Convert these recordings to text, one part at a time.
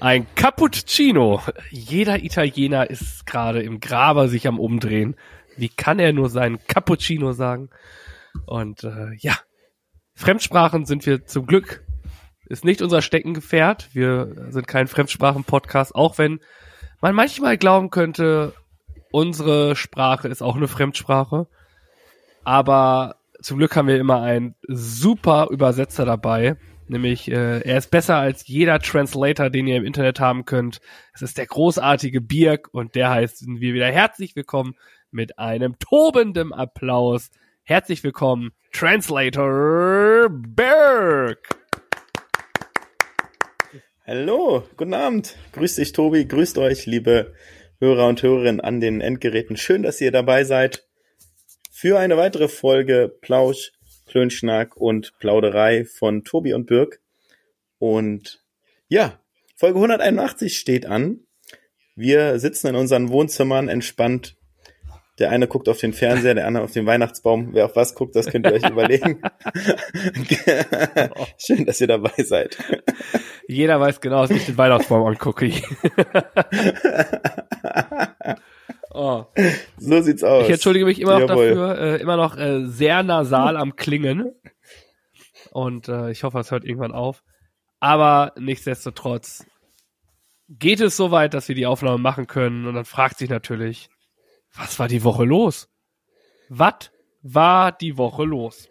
Ein Cappuccino. Jeder Italiener ist gerade im Graber sich am Umdrehen. Wie kann er nur seinen Cappuccino sagen? Und äh, ja, Fremdsprachen sind wir zum Glück. Ist nicht unser Steckenpferd. Wir sind kein Fremdsprachen-Podcast, auch wenn man manchmal glauben könnte, unsere Sprache ist auch eine Fremdsprache. Aber zum Glück haben wir immer einen super Übersetzer dabei, Nämlich, äh, er ist besser als jeder Translator, den ihr im Internet haben könnt. Es ist der großartige Birk und der heißt wir wieder herzlich willkommen mit einem tobenden Applaus. Herzlich willkommen, Translator Birk. Hallo, guten Abend. Grüß dich, Tobi. Grüßt euch, liebe Hörer und Hörerinnen an den Endgeräten. Schön, dass ihr dabei seid für eine weitere Folge Plausch Klönschnack und Plauderei von Tobi und Birk. Und ja, Folge 181 steht an. Wir sitzen in unseren Wohnzimmern entspannt. Der eine guckt auf den Fernseher, der andere auf den Weihnachtsbaum. Wer auf was guckt, das könnt ihr euch überlegen. Schön, dass ihr dabei seid. Jeder weiß genau, dass ich den Weihnachtsbaum angucke. Oh. So sieht's aus. Ich entschuldige mich immer noch Jawohl. dafür, äh, immer noch äh, sehr nasal am Klingen. Und äh, ich hoffe, es hört irgendwann auf. Aber nichtsdestotrotz geht es so weit, dass wir die Aufnahme machen können. Und dann fragt sich natürlich, was war die Woche los? Was war die Woche los?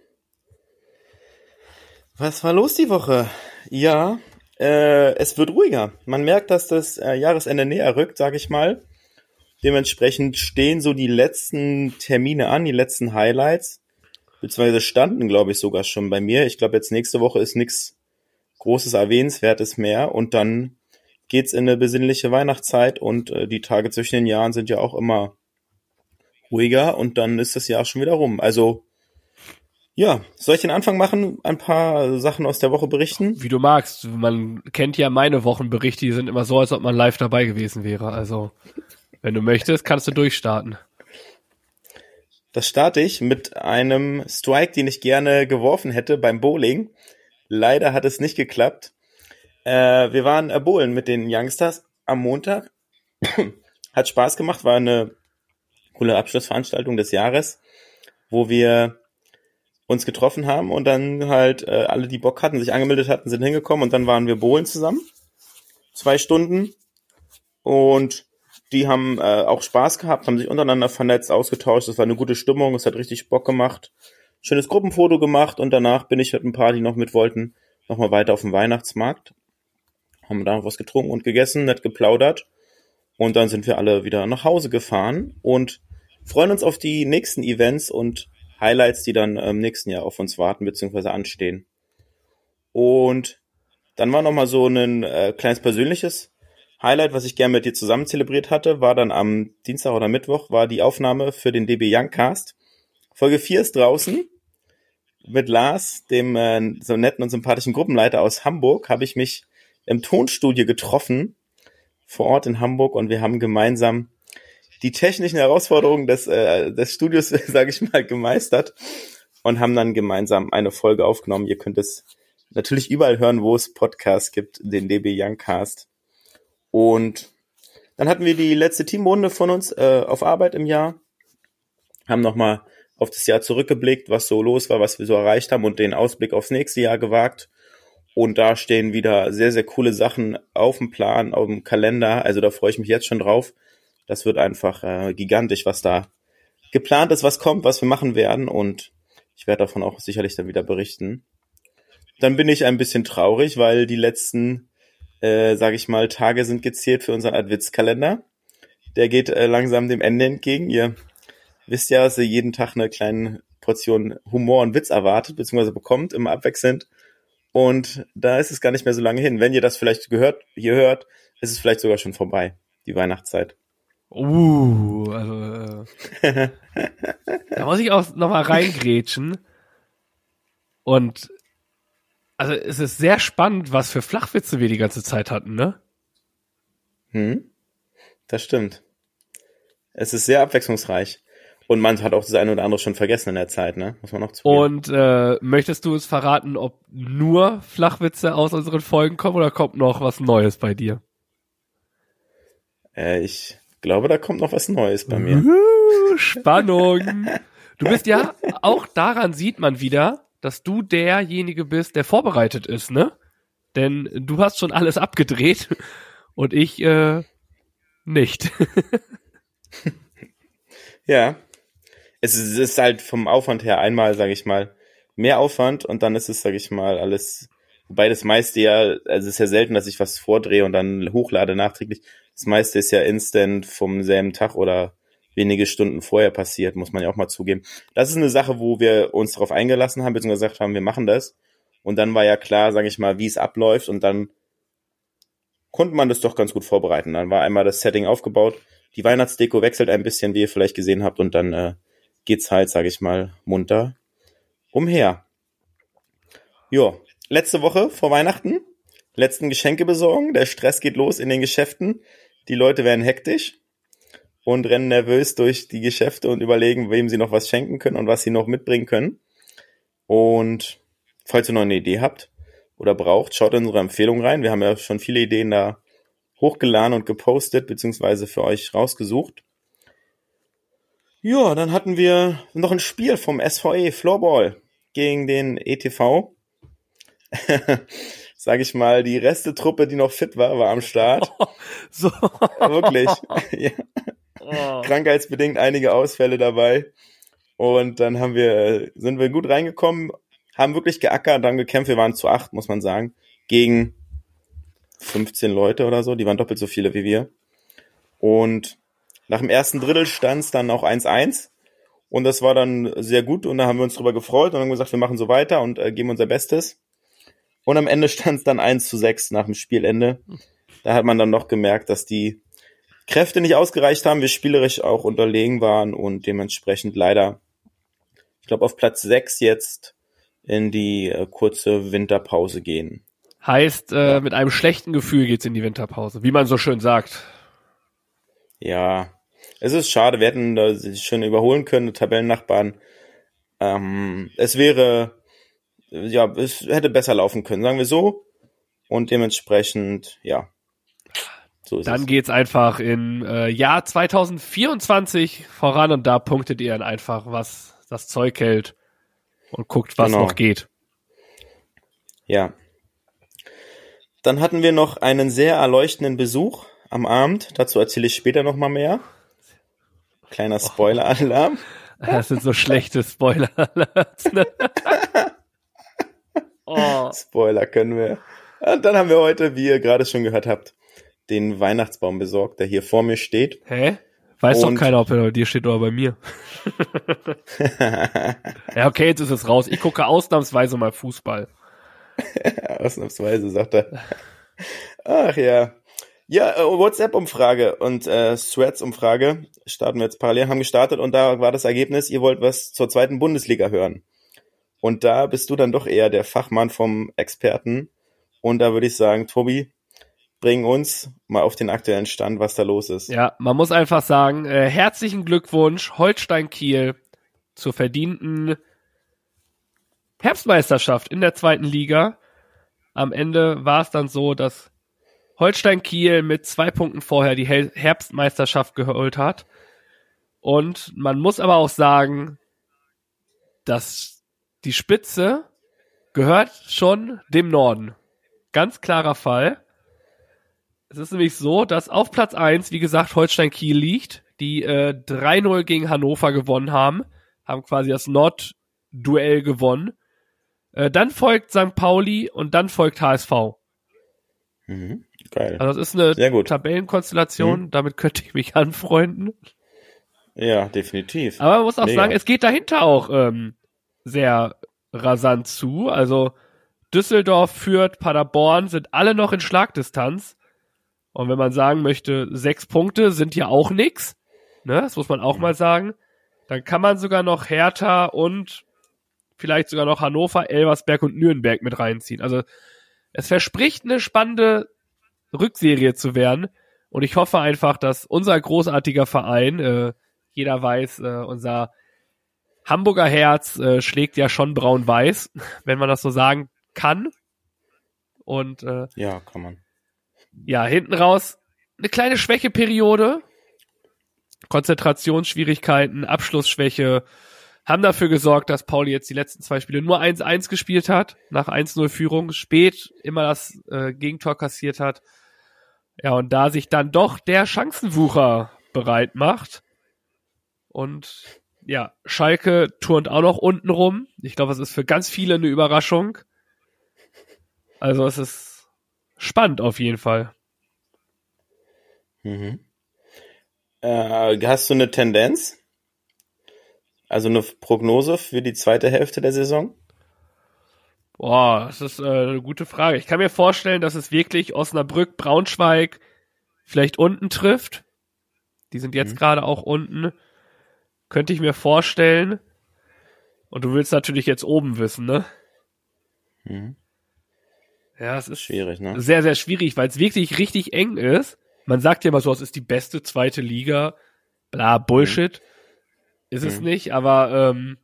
Was war los die Woche? Ja, äh, es wird ruhiger. Man merkt, dass das äh, Jahresende näher rückt, sag ich mal. Dementsprechend stehen so die letzten Termine an, die letzten Highlights. Beziehungsweise standen, glaube ich, sogar schon bei mir. Ich glaube, jetzt nächste Woche ist nichts Großes Erwähnenswertes mehr. Und dann geht's in eine besinnliche Weihnachtszeit und äh, die Tage zwischen den Jahren sind ja auch immer ruhiger und dann ist das Jahr schon wieder rum. Also ja, soll ich den Anfang machen, ein paar Sachen aus der Woche berichten? Wie du magst. Man kennt ja meine Wochenberichte, die sind immer so, als ob man live dabei gewesen wäre. Also wenn du möchtest, kannst du durchstarten. Das starte ich mit einem Strike, den ich gerne geworfen hätte beim Bowling. Leider hat es nicht geklappt. Äh, wir waren äh, bowlen mit den Youngsters am Montag. hat Spaß gemacht, war eine coole Abschlussveranstaltung des Jahres, wo wir uns getroffen haben und dann halt äh, alle, die Bock hatten, sich angemeldet hatten, sind hingekommen und dann waren wir bowlen zusammen. Zwei Stunden. Und die haben äh, auch Spaß gehabt, haben sich untereinander vernetzt, ausgetauscht. Es war eine gute Stimmung, es hat richtig Bock gemacht. Schönes Gruppenfoto gemacht und danach bin ich mit ein paar, die noch mit wollten, nochmal weiter auf dem Weihnachtsmarkt. Haben da noch was getrunken und gegessen, nett geplaudert. Und dann sind wir alle wieder nach Hause gefahren und freuen uns auf die nächsten Events und Highlights, die dann im nächsten Jahr auf uns warten bzw. anstehen. Und dann war nochmal so ein äh, kleines persönliches Highlight, was ich gerne mit dir zusammen zelebriert hatte, war dann am Dienstag oder Mittwoch, war die Aufnahme für den DB Youngcast. Folge 4 ist draußen. Mit Lars, dem äh, so netten und sympathischen Gruppenleiter aus Hamburg, habe ich mich im Tonstudio getroffen, vor Ort in Hamburg, und wir haben gemeinsam die technischen Herausforderungen des, äh, des Studios, sage ich mal, gemeistert und haben dann gemeinsam eine Folge aufgenommen. Ihr könnt es natürlich überall hören, wo es Podcasts gibt, den DB Youngcast. Und dann hatten wir die letzte Teamrunde von uns äh, auf Arbeit im Jahr, haben nochmal auf das Jahr zurückgeblickt, was so los war, was wir so erreicht haben und den Ausblick aufs nächste Jahr gewagt. Und da stehen wieder sehr, sehr coole Sachen auf dem Plan, auf dem Kalender. Also da freue ich mich jetzt schon drauf. Das wird einfach äh, gigantisch, was da geplant ist, was kommt, was wir machen werden. Und ich werde davon auch sicherlich dann wieder berichten. Dann bin ich ein bisschen traurig, weil die letzten äh, sage ich mal, Tage sind gezählt für unseren Adventskalender. Der geht äh, langsam dem Ende entgegen. Ihr wisst ja, dass ihr jeden Tag eine kleine Portion Humor und Witz erwartet, beziehungsweise bekommt, immer abwechselnd. Und da ist es gar nicht mehr so lange hin. Wenn ihr das vielleicht gehört, hier hört, ist es vielleicht sogar schon vorbei, die Weihnachtszeit. Uh, also, äh, da muss ich auch nochmal reingrätschen. Und also es ist sehr spannend, was für Flachwitze wir die ganze Zeit hatten, ne? Hm, das stimmt. Es ist sehr abwechslungsreich. Und man hat auch das eine oder andere schon vergessen in der Zeit, ne? Muss man noch zugeben. Und äh, möchtest du uns verraten, ob nur Flachwitze aus unseren Folgen kommen oder kommt noch was Neues bei dir? Äh, ich glaube, da kommt noch was Neues bei mir. Spannung. Du bist ja, auch daran sieht man wieder, dass du derjenige bist, der vorbereitet ist, ne? Denn du hast schon alles abgedreht und ich äh, nicht. ja. Es ist, halt vom Aufwand her einmal, sage ich mal, mehr Aufwand und dann ist es, sage ich mal, alles, wobei das meiste ja, also es ist ja selten, dass ich was vordrehe und dann hochlade nachträglich. Das meiste ist ja instant vom selben Tag oder wenige Stunden vorher passiert, muss man ja auch mal zugeben. Das ist eine Sache, wo wir uns darauf eingelassen haben, beziehungsweise gesagt haben, wir machen das. Und dann war ja klar, sage ich mal, wie es abläuft und dann konnte man das doch ganz gut vorbereiten. Dann war einmal das Setting aufgebaut, die Weihnachtsdeko wechselt ein bisschen, wie ihr vielleicht gesehen habt, und dann äh, geht's halt, sage ich mal, munter umher. Jo, letzte Woche vor Weihnachten, letzten Geschenke besorgen, der Stress geht los in den Geschäften. Die Leute werden hektisch und rennen nervös durch die Geschäfte und überlegen, wem sie noch was schenken können und was sie noch mitbringen können. Und falls ihr noch eine Idee habt oder braucht, schaut in unsere Empfehlung rein. Wir haben ja schon viele Ideen da hochgeladen und gepostet, beziehungsweise für euch rausgesucht. Ja, dann hatten wir noch ein Spiel vom SVE Floorball gegen den ETV. sag ich mal, die Restetruppe, die noch fit war, war am Start. Oh, so. Wirklich. ja. Oh. Krankheitsbedingt einige Ausfälle dabei. Und dann haben wir, sind wir gut reingekommen, haben wirklich geackert, dann gekämpft. Wir waren zu acht, muss man sagen, gegen 15 Leute oder so. Die waren doppelt so viele wie wir. Und nach dem ersten Drittel stand es dann auch 1-1. Und das war dann sehr gut und da haben wir uns drüber gefreut und haben gesagt, wir machen so weiter und äh, geben unser Bestes. Und am Ende stand es dann 1 zu 6 nach dem Spielende. Da hat man dann noch gemerkt, dass die Kräfte nicht ausgereicht haben, wir spielerisch auch unterlegen waren und dementsprechend leider, ich glaube, auf Platz 6 jetzt in die äh, kurze Winterpause gehen. Heißt, äh, ja. mit einem schlechten Gefühl geht's in die Winterpause, wie man so schön sagt. Ja, es ist schade, wir hätten da sich schon überholen können, Tabellennachbarn. Ähm, es wäre ja, es hätte besser laufen können, sagen wir so. Und dementsprechend, ja. So dann es. geht's einfach in äh, Jahr 2024 voran und da punktet ihr dann einfach, was das Zeug hält und guckt, was genau. noch geht. Ja. Dann hatten wir noch einen sehr erleuchtenden Besuch am Abend. Dazu erzähle ich später noch mal mehr. Kleiner Spoiler-Alarm. Das sind so schlechte Spoiler-Alerts. Ne? Oh. Spoiler können wir. Und dann haben wir heute, wie ihr gerade schon gehört habt, den Weihnachtsbaum besorgt, der hier vor mir steht. Hä? Weiß Und doch keiner, ob er bei dir steht oder bei mir. ja, okay, jetzt ist es raus. Ich gucke ausnahmsweise mal Fußball. ausnahmsweise, sagt er. Ach ja. Ja, äh, WhatsApp-Umfrage und äh, Threads-Umfrage starten wir jetzt parallel, haben gestartet und da war das Ergebnis, ihr wollt was zur zweiten Bundesliga hören. Und da bist du dann doch eher der Fachmann vom Experten. Und da würde ich sagen, Tobi, bring uns mal auf den aktuellen Stand, was da los ist. Ja, man muss einfach sagen, äh, herzlichen Glückwunsch, Holstein Kiel, zur verdienten Herbstmeisterschaft in der zweiten Liga. Am Ende war es dann so, dass Holstein Kiel mit zwei Punkten vorher die Herbstmeisterschaft geholt hat. Und man muss aber auch sagen, dass die Spitze gehört schon dem Norden. Ganz klarer Fall. Es ist nämlich so, dass auf Platz 1, wie gesagt, Holstein Kiel liegt, die äh, 3-0 gegen Hannover gewonnen haben, haben quasi das Nord-Duell gewonnen. Äh, dann folgt St. Pauli und dann folgt HSV. Mhm, geil. Also das ist eine Tabellenkonstellation, mhm. damit könnte ich mich anfreunden. Ja, definitiv. Aber man muss auch Mega. sagen, es geht dahinter auch ähm, sehr rasant zu. Also Düsseldorf führt, Paderborn sind alle noch in Schlagdistanz. Und wenn man sagen möchte, sechs Punkte sind ja auch nix, ne, das muss man auch mal sagen, dann kann man sogar noch Hertha und vielleicht sogar noch Hannover, Elversberg und Nürnberg mit reinziehen. Also es verspricht eine spannende Rückserie zu werden. Und ich hoffe einfach, dass unser großartiger Verein, äh, jeder weiß, äh, unser Hamburger Herz äh, schlägt ja schon braun-weiß, wenn man das so sagen kann. Und äh, ja, kann man. Ja, hinten raus eine kleine Schwächeperiode, Konzentrationsschwierigkeiten, Abschlussschwäche haben dafür gesorgt, dass Pauli jetzt die letzten zwei Spiele nur 1-1 gespielt hat, nach 1-0 Führung, spät immer das äh, Gegentor kassiert hat. Ja, und da sich dann doch der Chancenwucher bereit macht und ja, Schalke turnt auch noch unten rum. Ich glaube, es ist für ganz viele eine Überraschung. Also es ist spannend auf jeden Fall. Mhm. Äh, hast du eine Tendenz? Also eine Prognose für die zweite Hälfte der Saison? Boah, das ist äh, eine gute Frage. Ich kann mir vorstellen, dass es wirklich Osnabrück, Braunschweig vielleicht unten trifft. Die sind jetzt mhm. gerade auch unten. Könnte ich mir vorstellen. Und du willst natürlich jetzt oben wissen, ne? Mhm. Ja, es ist schwierig, ne? Sehr, sehr schwierig, weil es wirklich richtig eng ist. Man sagt ja immer so, es ist die beste zweite Liga. Bla, Bullshit. Mhm. Ist mhm. es nicht, aber ähm,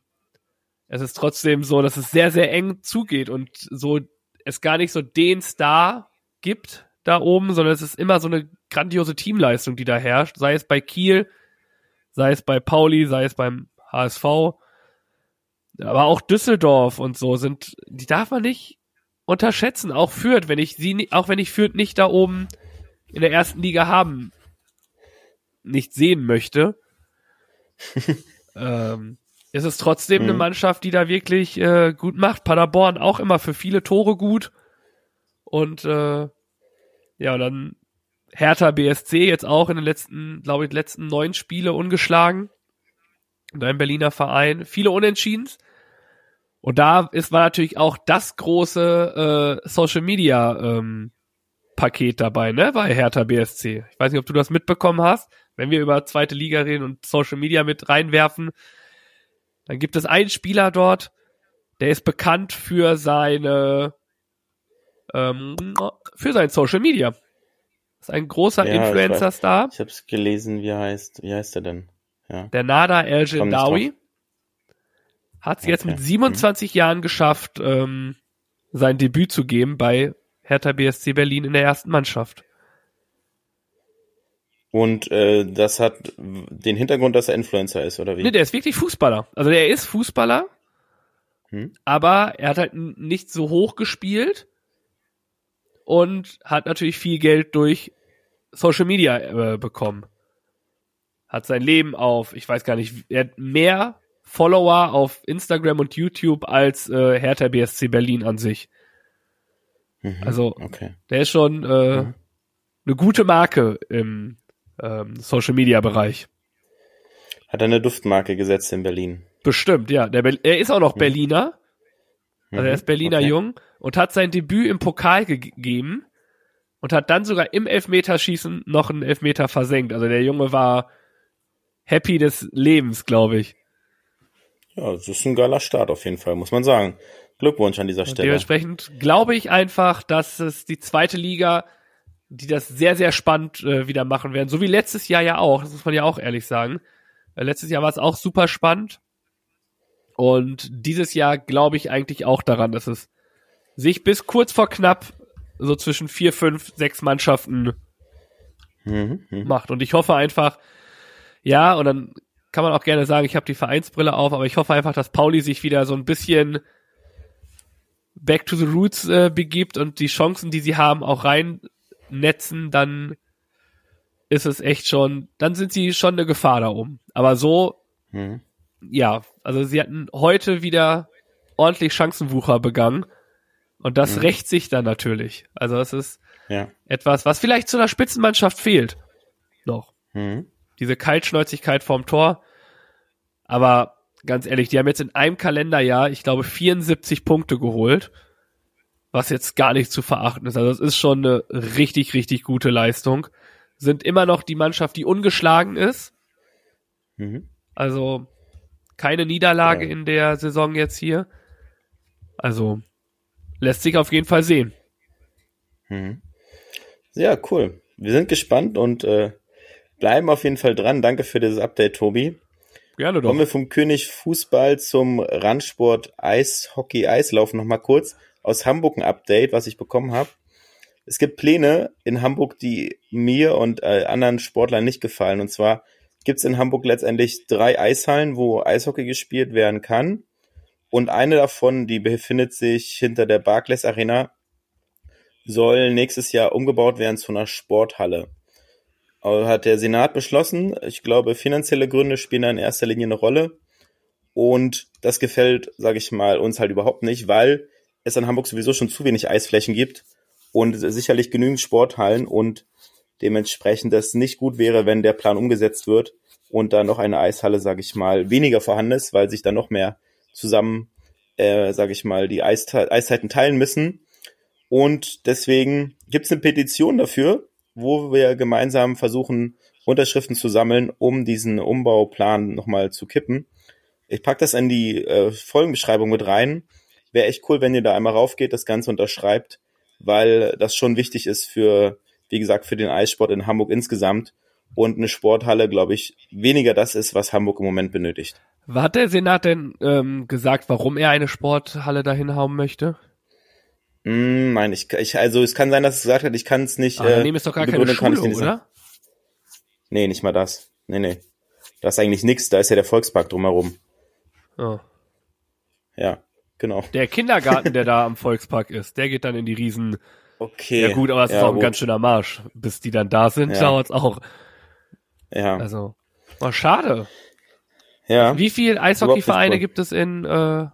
es ist trotzdem so, dass es sehr, sehr eng zugeht und so es gar nicht so den Star gibt da oben, sondern es ist immer so eine grandiose Teamleistung, die da herrscht. Sei es bei Kiel, sei es bei Pauli, sei es beim HSV. Aber auch Düsseldorf und so sind, die darf man nicht unterschätzen. Auch Fürth, wenn ich sie, auch wenn ich Fürth nicht da oben in der ersten Liga haben, nicht sehen möchte, ähm, ist es trotzdem mhm. eine Mannschaft, die da wirklich äh, gut macht. Paderborn auch immer für viele Tore gut. Und äh, ja, dann Hertha BSC jetzt auch in den letzten, glaube ich, letzten neun Spiele ungeschlagen. Dein Berliner Verein. Viele Unentschiedens. Und da ist, war natürlich auch das große äh, Social Media ähm, Paket dabei, ne, bei Hertha BSC. Ich weiß nicht, ob du das mitbekommen hast. Wenn wir über zweite Liga reden und Social Media mit reinwerfen, dann gibt es einen Spieler dort, der ist bekannt für seine ähm, für sein Social Media. Ist ein großer ja, Influencer-Star. Ich, ich habe es gelesen, wie heißt, wie heißt er denn? Ja. Der Nada El Jindawi hat es okay. jetzt mit 27 mhm. Jahren geschafft, ähm, sein Debüt zu geben bei Hertha BSC Berlin in der ersten Mannschaft. Und äh, das hat den Hintergrund, dass er Influencer ist, oder wie? Nee, der ist wirklich Fußballer. Also der ist Fußballer, hm? aber er hat halt nicht so hoch gespielt und hat natürlich viel Geld durch Social Media äh, bekommen. Hat sein Leben auf, ich weiß gar nicht, er hat mehr Follower auf Instagram und YouTube als äh, Hertha BSC Berlin an sich. Mhm, also okay. der ist schon äh, mhm. eine gute Marke im ähm, Social Media Bereich. Hat er eine Duftmarke gesetzt in Berlin? Bestimmt, ja. Der Be er ist auch noch mhm. Berliner. Also er ist mhm, Berliner okay. Jung und hat sein Debüt im Pokal gegeben und hat dann sogar im Elfmeterschießen noch einen Elfmeter versenkt. Also der Junge war happy des Lebens, glaube ich. Ja, das ist ein geiler Start auf jeden Fall, muss man sagen. Glückwunsch an dieser und Stelle. Dementsprechend glaube ich einfach, dass es die zweite Liga die das sehr, sehr spannend äh, wieder machen werden. So wie letztes Jahr ja auch, das muss man ja auch ehrlich sagen. Äh, letztes Jahr war es auch super spannend. Und dieses Jahr glaube ich eigentlich auch daran, dass es sich bis kurz vor knapp so zwischen vier, fünf, sechs Mannschaften mhm, mh. macht. Und ich hoffe einfach, ja, und dann kann man auch gerne sagen, ich habe die Vereinsbrille auf, aber ich hoffe einfach, dass Pauli sich wieder so ein bisschen back to the roots äh, begibt und die Chancen, die sie haben, auch rein netzen, dann ist es echt schon, dann sind sie schon eine Gefahr da oben. Aber so, mhm. ja, also sie hatten heute wieder ordentlich Chancenwucher begangen. Und das mhm. rächt sich dann natürlich. Also es ist ja. etwas, was vielleicht zu einer Spitzenmannschaft fehlt. Noch. Mhm. Diese Kaltschnäuzigkeit vorm Tor. Aber ganz ehrlich, die haben jetzt in einem Kalenderjahr, ich glaube, 74 Punkte geholt. was jetzt gar nicht zu verachten ist. Also es ist schon eine richtig, richtig gute Leistung. Sind immer noch die Mannschaft, die ungeschlagen ist. Mhm. Also keine Niederlage Ja. in der Saison jetzt hier. Also lässt sich auf jeden Fall sehen. Mhm. Ja, cool. Wir sind gespannt und äh, bleiben auf jeden Fall dran. Danke für dieses Update, Tobi. Gerne doch. Kommen wir vom König Fußball zum Randsport Eishockey Eislaufen noch mal kurz. Aus Hamburg ein Update, was ich bekommen habe. Es gibt Pläne in Hamburg, die mir und äh, anderen Sportlern nicht gefallen. Und zwar gibt es in Hamburg letztendlich drei Eishallen, wo Eishockey gespielt werden kann. Und eine davon, die befindet sich hinter der Barclays Arena, soll nächstes Jahr umgebaut werden zu einer Sporthalle. Hat der Senat beschlossen. Ich glaube, finanzielle Gründe spielen da in erster Linie eine Rolle. Und das gefällt, sage ich mal, uns halt überhaupt nicht, weil es in Hamburg sowieso schon zu wenig Eisflächen gibt und sicherlich genügend Sporthallen und dementsprechend das nicht gut wäre, wenn der Plan umgesetzt wird und da noch eine Eishalle, sage ich mal, weniger vorhanden ist, weil sich da noch mehr zusammen, äh, sage ich mal, die Eiszeiten teilen müssen. Und deswegen gibt es eine Petition dafür, wo wir gemeinsam versuchen, Unterschriften zu sammeln, um diesen Umbauplan nochmal zu kippen. Ich pack das in die äh, Folgenbeschreibung mit rein. Wäre echt cool, wenn ihr da einmal raufgeht, das Ganze unterschreibt, weil das schon wichtig ist für, wie gesagt, für den Eissport in Hamburg insgesamt. Und eine Sporthalle, glaube ich, weniger das ist, was Hamburg im Moment benötigt. Hat der Senat denn ähm, gesagt, warum er eine Sporthalle dahin hauen möchte? Hm, nein, ich, ich, also es kann sein, dass es gesagt hat, ich kann es nicht. Ah, daneben ist doch gar keine Schule, nicht sagen. oder? Nee, nicht mal das. Nee, nee. Da ist eigentlich nichts, da ist ja der Volkspark drumherum. Oh. Ja, genau. Der Kindergarten, der da am Volkspark ist, der geht dann in die Riesen. Okay. Ja gut, aber es ist auch ein gut. ganz schöner Marsch. Bis die dann da sind, Ja. dauert's auch. Ja, Also, oh, schade. ja. Wie viele Eishockeyvereine gibt es in äh,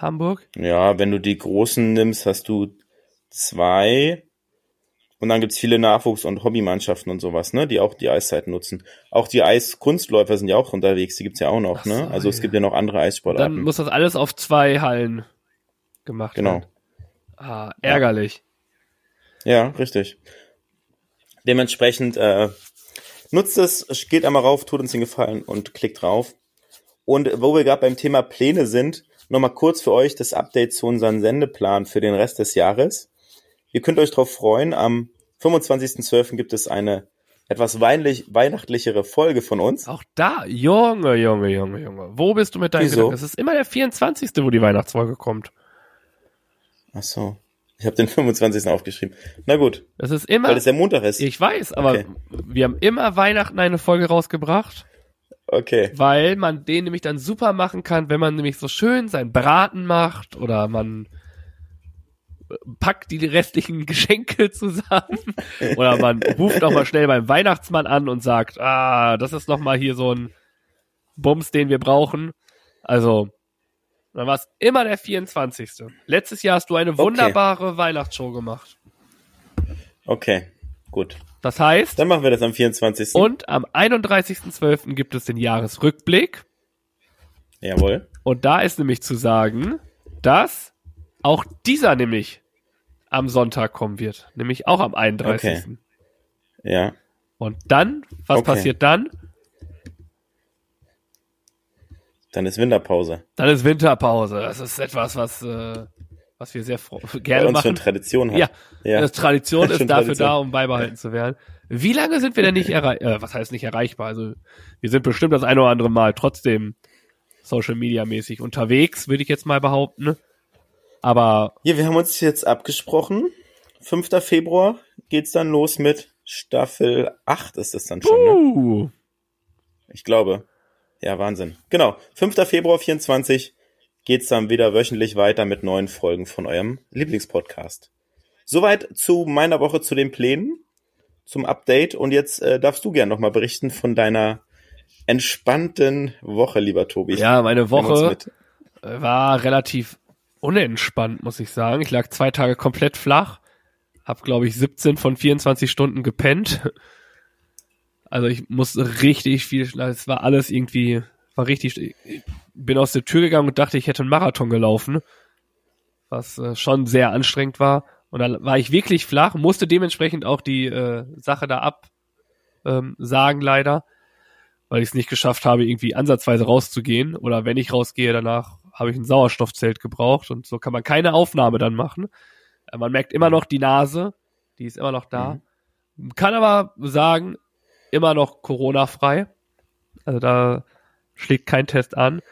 Hamburg? Ja, wenn du die großen nimmst, hast du zwei. Und dann gibt's viele Nachwuchs- und Hobbymannschaften und sowas, ne, die auch die Eiszeiten nutzen. Auch die Eiskunstläufer sind ja auch unterwegs, die gibt's ja auch noch, ne? so, Also es ja. gibt ja noch andere Dann Eissportarten. muss das alles auf zwei Hallen gemacht Genau. werden. Ah, ärgerlich. Ja, richtig. Dementsprechend äh, nutzt es, geht einmal rauf, tut uns den Gefallen und klickt drauf. Und wo wir gerade beim Thema Pläne sind, nochmal kurz für euch das Update zu unserem Sendeplan für den Rest des Jahres. Ihr könnt euch darauf freuen, am 25.12. gibt es eine etwas weinlich, weihnachtlichere Folge von uns. Auch da, Junge, Junge, Junge, Junge. Wo bist du mit deinen Wieso? Gedanken? Es ist immer der 24., wo die Weihnachtsfolge kommt. Ach so, ich habe den 25. aufgeschrieben. Na gut, Es ist immer, weil es der Montag ist. ich weiß, aber Okay. wir haben immer Weihnachten eine Folge rausgebracht, Okay, weil man den nämlich dann super machen kann, wenn man nämlich so schön sein Braten macht oder man packt die restlichen Geschenke zusammen oder man ruft noch mal schnell beim Weihnachtsmann an und sagt, ah, das ist noch mal hier so ein Bums, den wir brauchen. Also, dann war es immer der 24. Letztes Jahr hast du eine Okay. wunderbare Weihnachtsshow gemacht. okay, gut. Das heißt, Dann machen wir das am 24. und am 31.12. gibt es den Jahresrückblick. Jawohl. Und da ist nämlich zu sagen, dass auch dieser nämlich am Sonntag kommen wird. Nämlich auch am 31. Okay. Ja. Und dann, was Okay. passiert dann? Dann ist Winterpause. Dann ist Winterpause. Das ist etwas, was, äh, was wir sehr fro- Bei gerne uns schon machen. Tradition hat. Ja, ja. Das Tradition ist Schon dafür Tradition. da, um beibehalten zu werden. Wie lange sind wir denn nicht erreichbar? Äh, was heißt nicht erreichbar? Also wir sind bestimmt das eine oder andere Mal trotzdem Social Media mäßig unterwegs, würde ich jetzt mal behaupten. Aber Ja, wir haben uns jetzt abgesprochen. 5. Februar geht's dann los mit Staffel 8 ist es dann schon, ne? uh, Ich glaube. Ja, Wahnsinn. Genau. 5. Februar 24 geht's dann wieder wöchentlich weiter mit neuen Folgen von eurem Lieblingspodcast. Soweit zu meiner Woche zu den Plänen, zum Update. Und jetzt äh, darfst du gern nochmal berichten von deiner entspannten Woche, lieber Tobi. ja, meine Woche mit. war relativ unentspannt, muss ich sagen. Ich lag zwei Tage komplett flach, hab glaube ich 17 von 24 Stunden gepennt. Also ich musste richtig viel schlafen. Es war alles irgendwie, war richtig. Ich bin aus der Tür gegangen und dachte, ich hätte einen Marathon gelaufen. was äh, schon sehr anstrengend war. Und dann war ich wirklich flach, musste dementsprechend auch die äh, Sache da ab ähm, sagen, leider, weil ich es nicht geschafft habe, irgendwie ansatzweise rauszugehen. Oder wenn ich rausgehe, danach habe ich ein Sauerstoffzelt gebraucht und so kann man keine Aufnahme dann machen. Äh, man merkt immer noch die Nase, die ist immer noch da. Mhm. Kann aber sagen, immer noch Corona-frei. Also da schlägt kein Test an.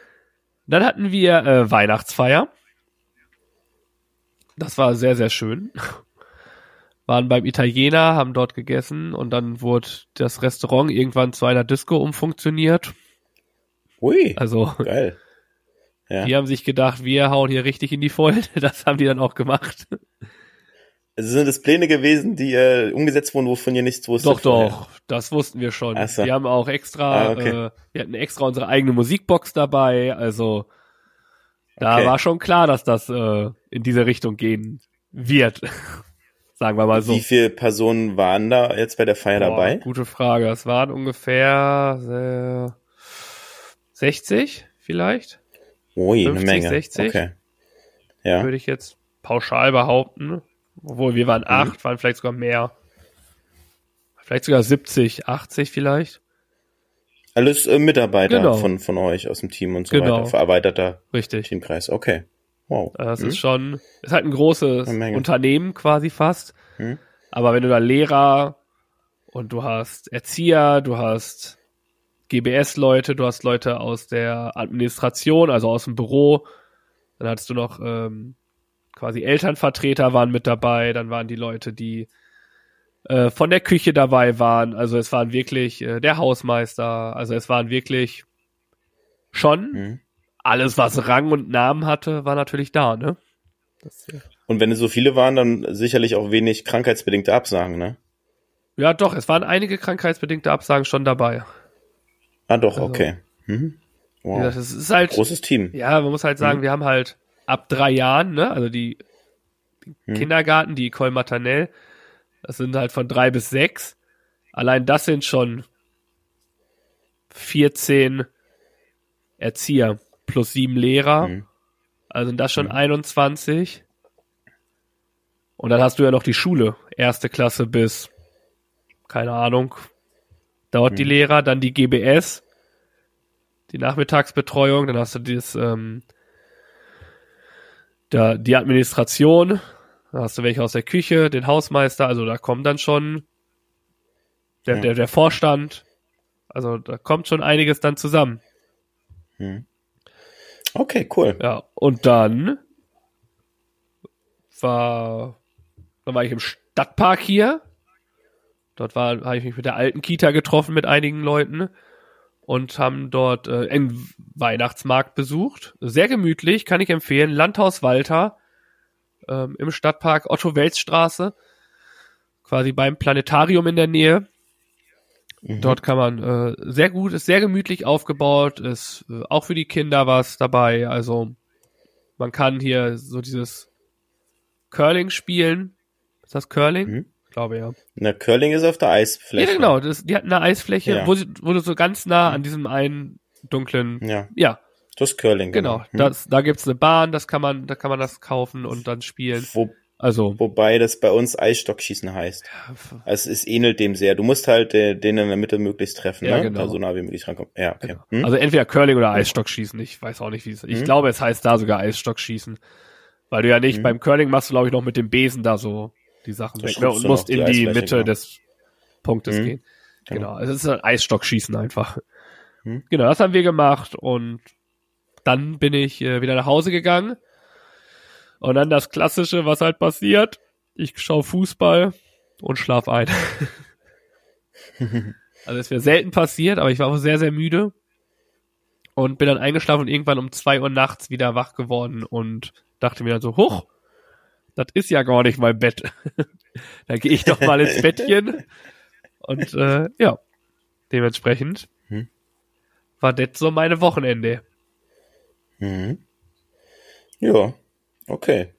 Dann hatten wir äh, Weihnachtsfeier. Das war sehr, sehr schön. Waren beim Italiener, haben dort gegessen und dann wurde das Restaurant irgendwann zu einer Disco umfunktioniert. Ui. Also, geil. Ja. Die haben sich gedacht, wir hauen hier richtig in die Vollen. Das haben die dann auch gemacht. Also sind es Pläne gewesen, die äh, umgesetzt wurden, wovon ihr nichts wusstet? Doch, vorher? doch, das wussten wir schon. So. Wir haben auch extra, ah, okay. äh, wir hatten extra unsere eigene Musikbox dabei, also da okay. war schon klar, dass das äh, in diese Richtung gehen wird. Sagen wir mal so. Wie viele Personen waren da jetzt bei der Feier Boah, dabei? Gute Frage. Es waren ungefähr äh, 60 vielleicht. Ui, 50, eine Menge. 60. Okay. Ja. Würde ich jetzt pauschal behaupten. Obwohl, wir waren mhm. acht, waren vielleicht sogar mehr. Vielleicht sogar 70, 80 vielleicht. Alles äh, Mitarbeiter genau. von, von euch aus dem Team und so genau. weiter. Verarbeiteter Richtig. Teamkreis. Okay. Wow. Das mhm. ist schon, ist halt ein großes Unternehmen quasi fast. Mhm. Aber wenn du da Lehrer und du hast Erzieher, du hast GBS-Leute, du hast Leute aus der Administration, also aus dem Büro, dann hattest du noch ähm, quasi Elternvertreter waren mit dabei, dann waren die Leute, die äh, von der Küche dabei waren, also es waren wirklich äh, der Hausmeister, also es waren wirklich schon mhm. alles, was Rang und Namen hatte, war natürlich da, ne? Das, ja. Und wenn es so viele waren, dann sicherlich auch wenig krankheitsbedingte Absagen, ne? Ja, doch, es waren einige krankheitsbedingte Absagen schon dabei. Ah, doch, also, okay. Mhm. Wow. Gesagt, es ist halt großes Team. Ja, man muss halt sagen, mhm. wir haben halt ab drei Jahren, ne, also die, mhm. Kindergarten, die École Maternelle, das sind halt von drei bis sechs. Allein das sind schon 14 Erzieher plus sieben Lehrer. Mhm. Also sind das schon 21. Mhm. Und dann hast du ja noch die Schule, erste Klasse bis, keine Ahnung, mhm. die Lehrer, dann die GBS, die Nachmittagsbetreuung, dann hast du dieses, ähm, da, die Administration, dann hast du welche aus der Küche, den Hausmeister, also da kommt dann schon der, ja. der, der Vorstand, also da kommt schon einiges dann zusammen. Mhm. Okay, cool. Ja, und dann war, dann war ich im Stadtpark hier Dort war, habe ich mich mit der alten Kita getroffen mit einigen Leuten und haben dort äh, einen Weihnachtsmarkt besucht. Sehr gemütlich, kann ich empfehlen. Landhaus Walter ähm, im Stadtpark Otto Welzstraße, quasi beim Planetarium in der Nähe. Mhm. Dort kann man äh, sehr gut, ist sehr gemütlich aufgebaut, ist äh, auch für die Kinder was dabei. Also man kann hier so dieses Curling spielen. Ist das Curling? Mhm glaube ja. Na, Curling ist auf der Eisfläche. Ja, genau. Das, die hatten eine Eisfläche, ja. wo, sie, wo du so ganz nah an diesem einen dunklen. Ja. Ja. Das ist Curling. Genau. genau. Hm. Das, da gibt's eine Bahn, das kann man, da kann man das kaufen und dann spielen. Wo, also. Wobei das bei uns Eisstockschießen heißt. Also es ähnelt dem sehr. Du musst halt äh, den in der Mitte möglichst treffen, ja, ne? Genau. Da so nah wie möglich rankommen. Ja, okay. Genau. Hm? Also entweder Curling oder Eisstockschießen. Ich weiß auch nicht, wie es. Ich hm? glaube, es heißt da sogar Eisstockschießen. Weil du ja nicht, hm. beim Curling machst du, glaube ich, noch mit dem Besen da so die Sachen weg ne, und musst in die, die Mitte genau. des Punktes mhm. gehen. Genau. genau. Also es ist ein Eisstockschießen einfach. Mhm. Genau, das haben wir gemacht und dann bin ich äh, wieder nach Hause gegangen. Und dann das Klassische, was halt passiert. Ich schaue Fußball und schlaf ein. also es wäre selten passiert, aber ich war auch sehr, sehr müde. Und bin dann eingeschlafen und irgendwann um zwei Uhr nachts wieder wach geworden und dachte mir dann so, hoch, das ist ja gar nicht mein Bett. da gehe ich doch mal ins Bettchen. Und äh, ja, dementsprechend hm. war das so meine Wochenende. Mhm. Ja, okay.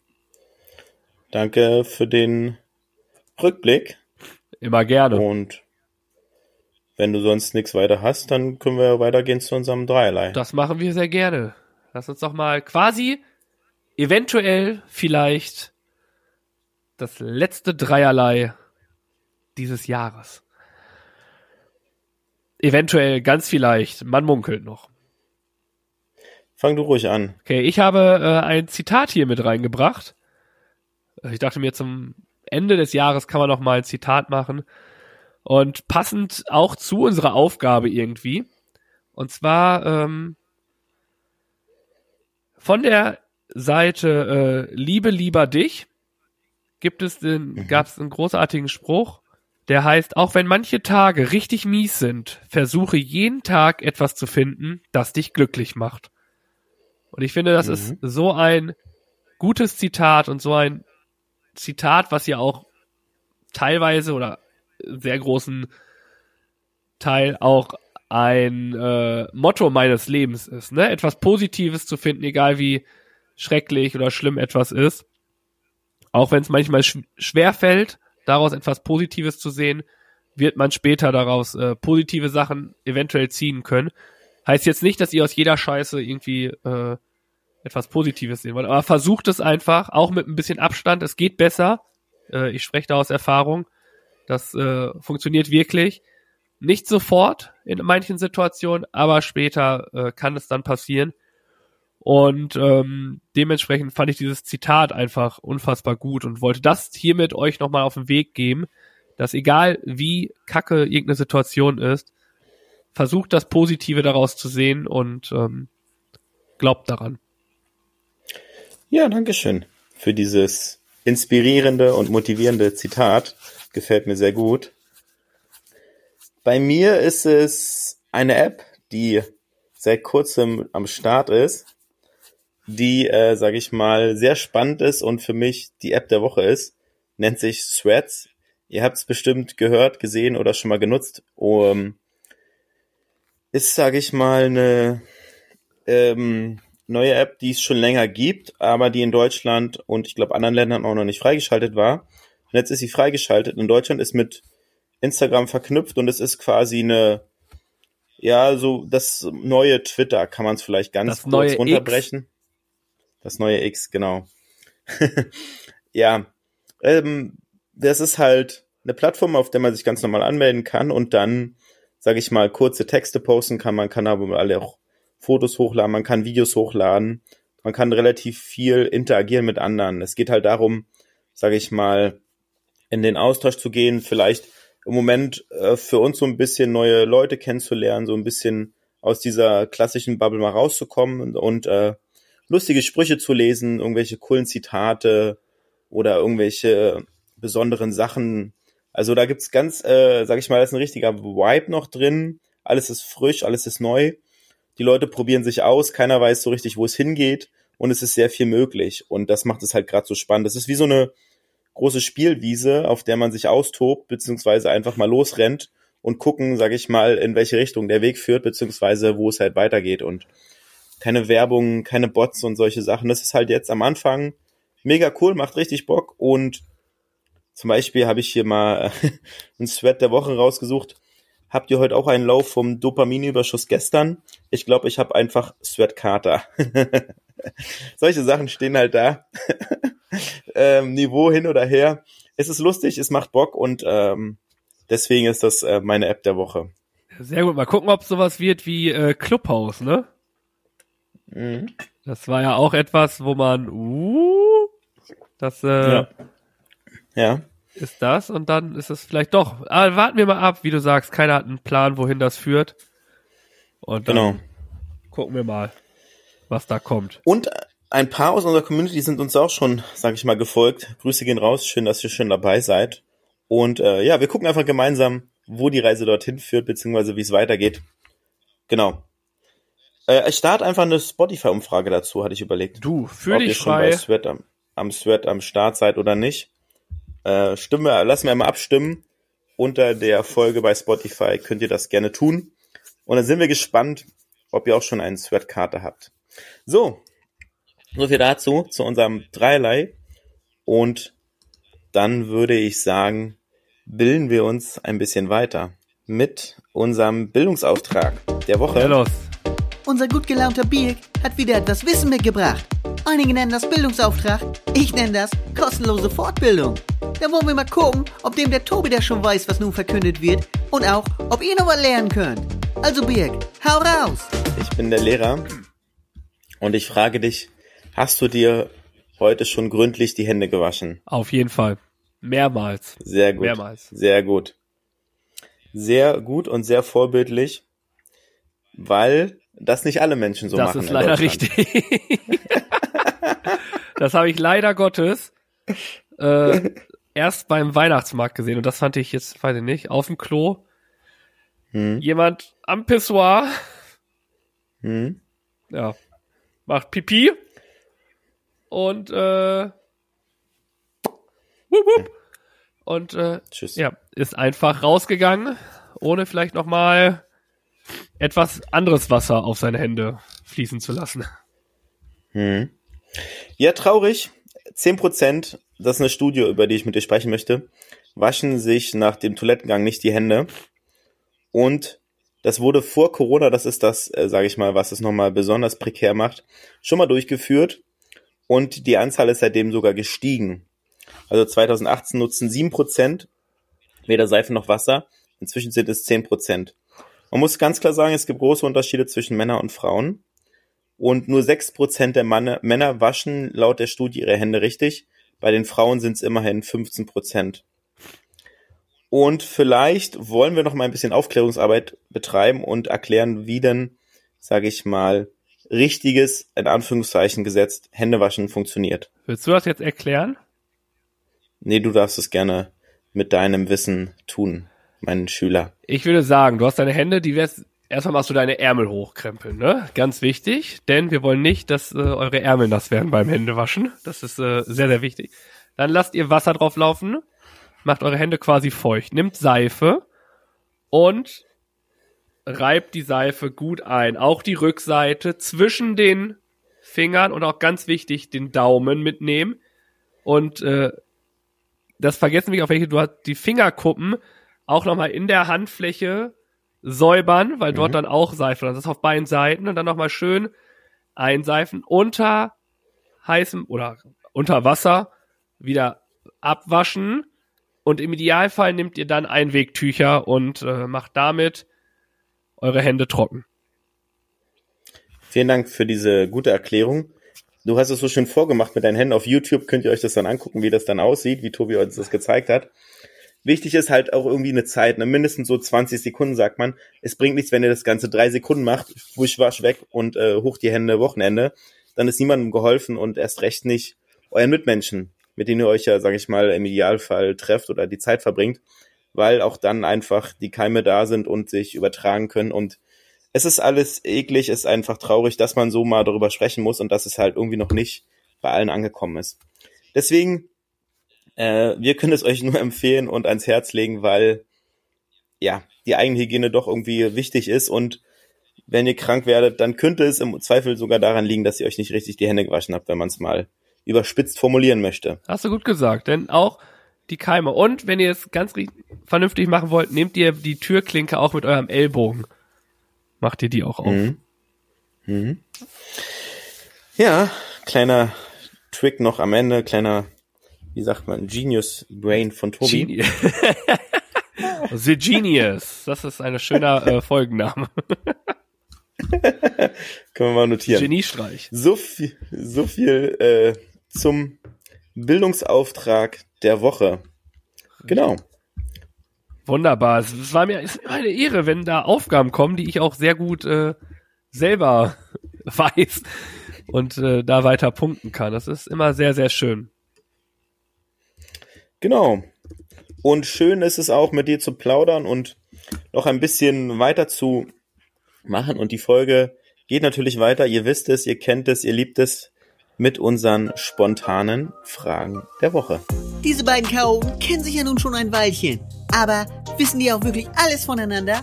Danke für den Rückblick. Immer gerne. Und wenn du sonst nichts weiter hast, dann können wir weitergehen zu unserem Dreierlei. Das machen wir sehr gerne. Lass uns doch mal quasi eventuell vielleicht das letzte Dreierlei dieses Jahres. Eventuell, ganz vielleicht, man munkelt noch. Fang du ruhig an. Okay, ich habe äh, ein Zitat hier mit reingebracht. Ich dachte mir, zum Ende des Jahres kann man noch mal ein Zitat machen. Und passend auch zu unserer Aufgabe irgendwie. Und zwar ähm, von der Seite äh, Liebe lieber dich gibt es den, mhm. gab es einen großartigen Spruch, der heißt, auch wenn manche Tage richtig mies sind, versuche jeden Tag etwas zu finden, das dich glücklich macht. Und ich finde, das mhm. ist so ein gutes Zitat und so ein Zitat, was ja auch teilweise oder sehr großen Teil auch ein äh, Motto meines Lebens ist, ne? Etwas Positives zu finden, egal wie schrecklich oder schlimm etwas ist. Auch wenn es manchmal sch schwer fällt, daraus etwas Positives zu sehen, wird man später daraus äh, positive Sachen eventuell ziehen können. Heißt jetzt nicht, dass ihr aus jeder Scheiße irgendwie äh, etwas Positives sehen wollt, aber versucht es einfach, auch mit ein bisschen Abstand. Es geht besser. Äh, ich spreche da aus Erfahrung. Das äh, funktioniert wirklich. Nicht sofort in manchen Situationen, aber später äh, kann es dann passieren. Und ähm, dementsprechend fand ich dieses Zitat einfach unfassbar gut und wollte das hiermit euch nochmal auf den Weg geben, dass egal wie kacke irgendeine Situation ist, versucht das Positive daraus zu sehen und ähm, glaubt daran. Ja, danke schön für dieses inspirierende und motivierende Zitat. Gefällt mir sehr gut. Bei mir ist es eine App, die seit kurzem am Start ist die, äh, sage ich mal, sehr spannend ist und für mich die App der Woche ist. Nennt sich Threads. Ihr habt es bestimmt gehört, gesehen oder schon mal genutzt. Um, ist, sage ich mal, eine ähm, neue App, die es schon länger gibt, aber die in Deutschland und ich glaube anderen Ländern auch noch nicht freigeschaltet war. Und jetzt ist sie freigeschaltet. In Deutschland ist mit Instagram verknüpft und es ist quasi eine, ja, so das neue Twitter kann man es vielleicht ganz das kurz runterbrechen. X. Das neue X, genau. ja, ähm, das ist halt eine Plattform, auf der man sich ganz normal anmelden kann und dann, sage ich mal, kurze Texte posten kann. Man kann aber alle auch Fotos hochladen, man kann Videos hochladen, man kann relativ viel interagieren mit anderen. Es geht halt darum, sage ich mal, in den Austausch zu gehen, vielleicht im Moment äh, für uns so ein bisschen neue Leute kennenzulernen, so ein bisschen aus dieser klassischen Bubble mal rauszukommen und, und äh, lustige Sprüche zu lesen, irgendwelche coolen Zitate oder irgendwelche besonderen Sachen. Also da gibt's ganz, äh, sag ich mal, da ist ein richtiger Vibe noch drin. Alles ist frisch, alles ist neu. Die Leute probieren sich aus, keiner weiß so richtig, wo es hingeht und es ist sehr viel möglich. Und das macht es halt gerade so spannend. Das ist wie so eine große Spielwiese, auf der man sich austobt, beziehungsweise einfach mal losrennt und gucken, sag ich mal, in welche Richtung der Weg führt, beziehungsweise wo es halt weitergeht. Und keine Werbung, keine Bots und solche Sachen. Das ist halt jetzt am Anfang mega cool, macht richtig Bock und zum Beispiel habe ich hier mal einen Sweat der Woche rausgesucht. Habt ihr heute auch einen Lauf vom Dopaminüberschuss gestern? Ich glaube, ich habe einfach Sweatkater. Solche Sachen stehen halt da. ähm, Niveau hin oder her. Es ist lustig, es macht Bock und ähm, deswegen ist das äh, meine App der Woche. Sehr gut. Mal gucken, ob sowas wird wie äh, Clubhouse, ne? Mhm. Das war ja auch etwas, wo man, uh, das äh, ja. ja. ist das und dann ist es vielleicht doch. Aber warten wir mal ab, wie du sagst, keiner hat einen Plan, wohin das führt. Und dann genau. gucken wir mal, was da kommt. Und ein paar aus unserer Community sind uns auch schon, sag ich mal, gefolgt. Grüße gehen raus, schön, dass ihr schon dabei seid. Und äh, ja, wir gucken einfach gemeinsam, wo die Reise dorthin führt, beziehungsweise wie es weitergeht. Genau. Äh, ich starte einfach eine Spotify-Umfrage dazu, hatte ich überlegt. Du, für dich frei. Schon bei Sweat am, am Sweat am Start seid oder nicht. Äh, Stimme, lassen wir mal abstimmen. Unter der Folge bei Spotify könnt ihr das gerne tun. Und dann sind wir gespannt, ob ihr auch schon eine Sweat-Karte habt. So, so viel dazu, zu unserem Dreierlei. Und dann würde ich sagen, bilden wir uns ein bisschen weiter mit unserem Bildungsauftrag der Woche. Ja, los. Unser gut gelaunter Birk hat wieder etwas Wissen mitgebracht. Einige nennen das Bildungsauftrag, ich nenne das kostenlose Fortbildung. Da wollen wir mal gucken, ob dem der Tobi der schon weiß, was nun verkündet wird und auch, ob ihr noch was lernen könnt. Also Birg, hau raus! Ich bin der Lehrer und ich frage dich, hast du dir heute schon gründlich die Hände gewaschen? Auf jeden Fall. Mehrmals. Sehr gut. Mehrmals. Sehr gut. Sehr gut und sehr vorbildlich, weil das nicht alle Menschen so das machen. ist in leider richtig. das habe ich leider Gottes äh, erst beim Weihnachtsmarkt gesehen und das fand ich jetzt, weiß ich nicht, auf dem Klo. Hm. Jemand am Pissoir, Hm. ja, macht Pipi und äh, wup, wup, und äh, Tschüss. ja, ist einfach rausgegangen, ohne vielleicht noch mal etwas anderes Wasser auf seine Hände fließen zu lassen. Hm. Ja, traurig. 10%, das ist eine Studie, über die ich mit dir sprechen möchte, waschen sich nach dem Toilettengang nicht die Hände. Und das wurde vor Corona, das ist das, äh, sage ich mal, was es nochmal besonders prekär macht, schon mal durchgeführt. Und die Anzahl ist seitdem sogar gestiegen. Also 2018 nutzen 7% weder Seife noch Wasser. Inzwischen sind es 10%. Man muss ganz klar sagen, es gibt große Unterschiede zwischen Männern und Frauen. Und nur 6% der Manne, Männer waschen laut der Studie ihre Hände richtig. Bei den Frauen sind es immerhin 15%. Und vielleicht wollen wir noch mal ein bisschen Aufklärungsarbeit betreiben und erklären, wie denn, sage ich mal, richtiges, in Anführungszeichen gesetzt, Händewaschen funktioniert. Willst du das jetzt erklären? Nee, du darfst es gerne mit deinem Wissen tun, mein Schüler. Ich würde sagen, du hast deine Hände, die wirst, erstmal machst du deine Ärmel hochkrempeln, ne? Ganz wichtig, denn wir wollen nicht, dass äh, eure Ärmel nass werden beim Händewaschen. Das ist äh, sehr, sehr wichtig. Dann lasst ihr Wasser drauf laufen, macht eure Hände quasi feucht, nimmt Seife und reibt die Seife gut ein. Auch die Rückseite zwischen den Fingern und auch ganz wichtig, den Daumen mitnehmen. Und äh, das vergessen wir auf welche, du hast die Fingerkuppen auch nochmal in der Handfläche säubern, weil dort Mhm. dann auch Seife. Das ist auf beiden Seiten und dann nochmal schön einseifen unter heißem oder unter Wasser wieder abwaschen und im Idealfall nehmt ihr dann Einwegtücher und äh, macht damit eure Hände trocken. Vielen Dank für diese gute Erklärung. Du hast es so schön vorgemacht mit deinen Händen. Auf YouTube könnt ihr euch das dann angucken, wie das dann aussieht, wie Tobi uns das gezeigt hat. Wichtig ist halt auch irgendwie eine Zeit, ne? mindestens so 20 Sekunden sagt man. Es bringt nichts, wenn ihr das Ganze drei Sekunden macht, wusch, wasch weg und äh, hoch die Hände, Wochenende. Dann ist niemandem geholfen und erst recht nicht euren Mitmenschen, mit denen ihr euch ja, sage ich mal, im Idealfall trefft oder die Zeit verbringt, weil auch dann einfach die Keime da sind und sich übertragen können und es ist alles eklig, es ist einfach traurig, dass man so mal darüber sprechen muss und dass es halt irgendwie noch nicht bei allen angekommen ist. Deswegen, äh, wir können es euch nur empfehlen und ans Herz legen, weil ja, die Eigenhygiene doch irgendwie wichtig ist und wenn ihr krank werdet, dann könnte es im Zweifel sogar daran liegen, dass ihr euch nicht richtig die Hände gewaschen habt, wenn man es mal überspitzt formulieren möchte. Hast du gut gesagt, denn auch die Keime. Und wenn ihr es ganz vernünftig machen wollt, nehmt ihr die Türklinke auch mit eurem Ellbogen. Macht ihr die auch auf. Mhm. Mhm. Ja, kleiner Trick noch am Ende, kleiner, wie sagt man, Genius Brain von Tobi. Geni The Genius. Das ist ein schöner äh, Folgenname. Können wir mal notieren. Geniestreich. So viel, so viel äh, zum Bildungsauftrag der Woche. Genau. Wunderbar. Es war mir ist immer eine Ehre, wenn da Aufgaben kommen, die ich auch sehr gut äh, selber weiß und äh, da weiter punkten kann. Das ist immer sehr, sehr schön. Genau. Und schön ist es auch, mit dir zu plaudern und noch ein bisschen weiter zu machen. Und die Folge geht natürlich weiter. Ihr wisst es, ihr kennt es, ihr liebt es mit unseren spontanen Fragen der Woche. Diese beiden Chaoten kennen sich ja nun schon ein Weilchen. Aber wissen die auch wirklich alles voneinander?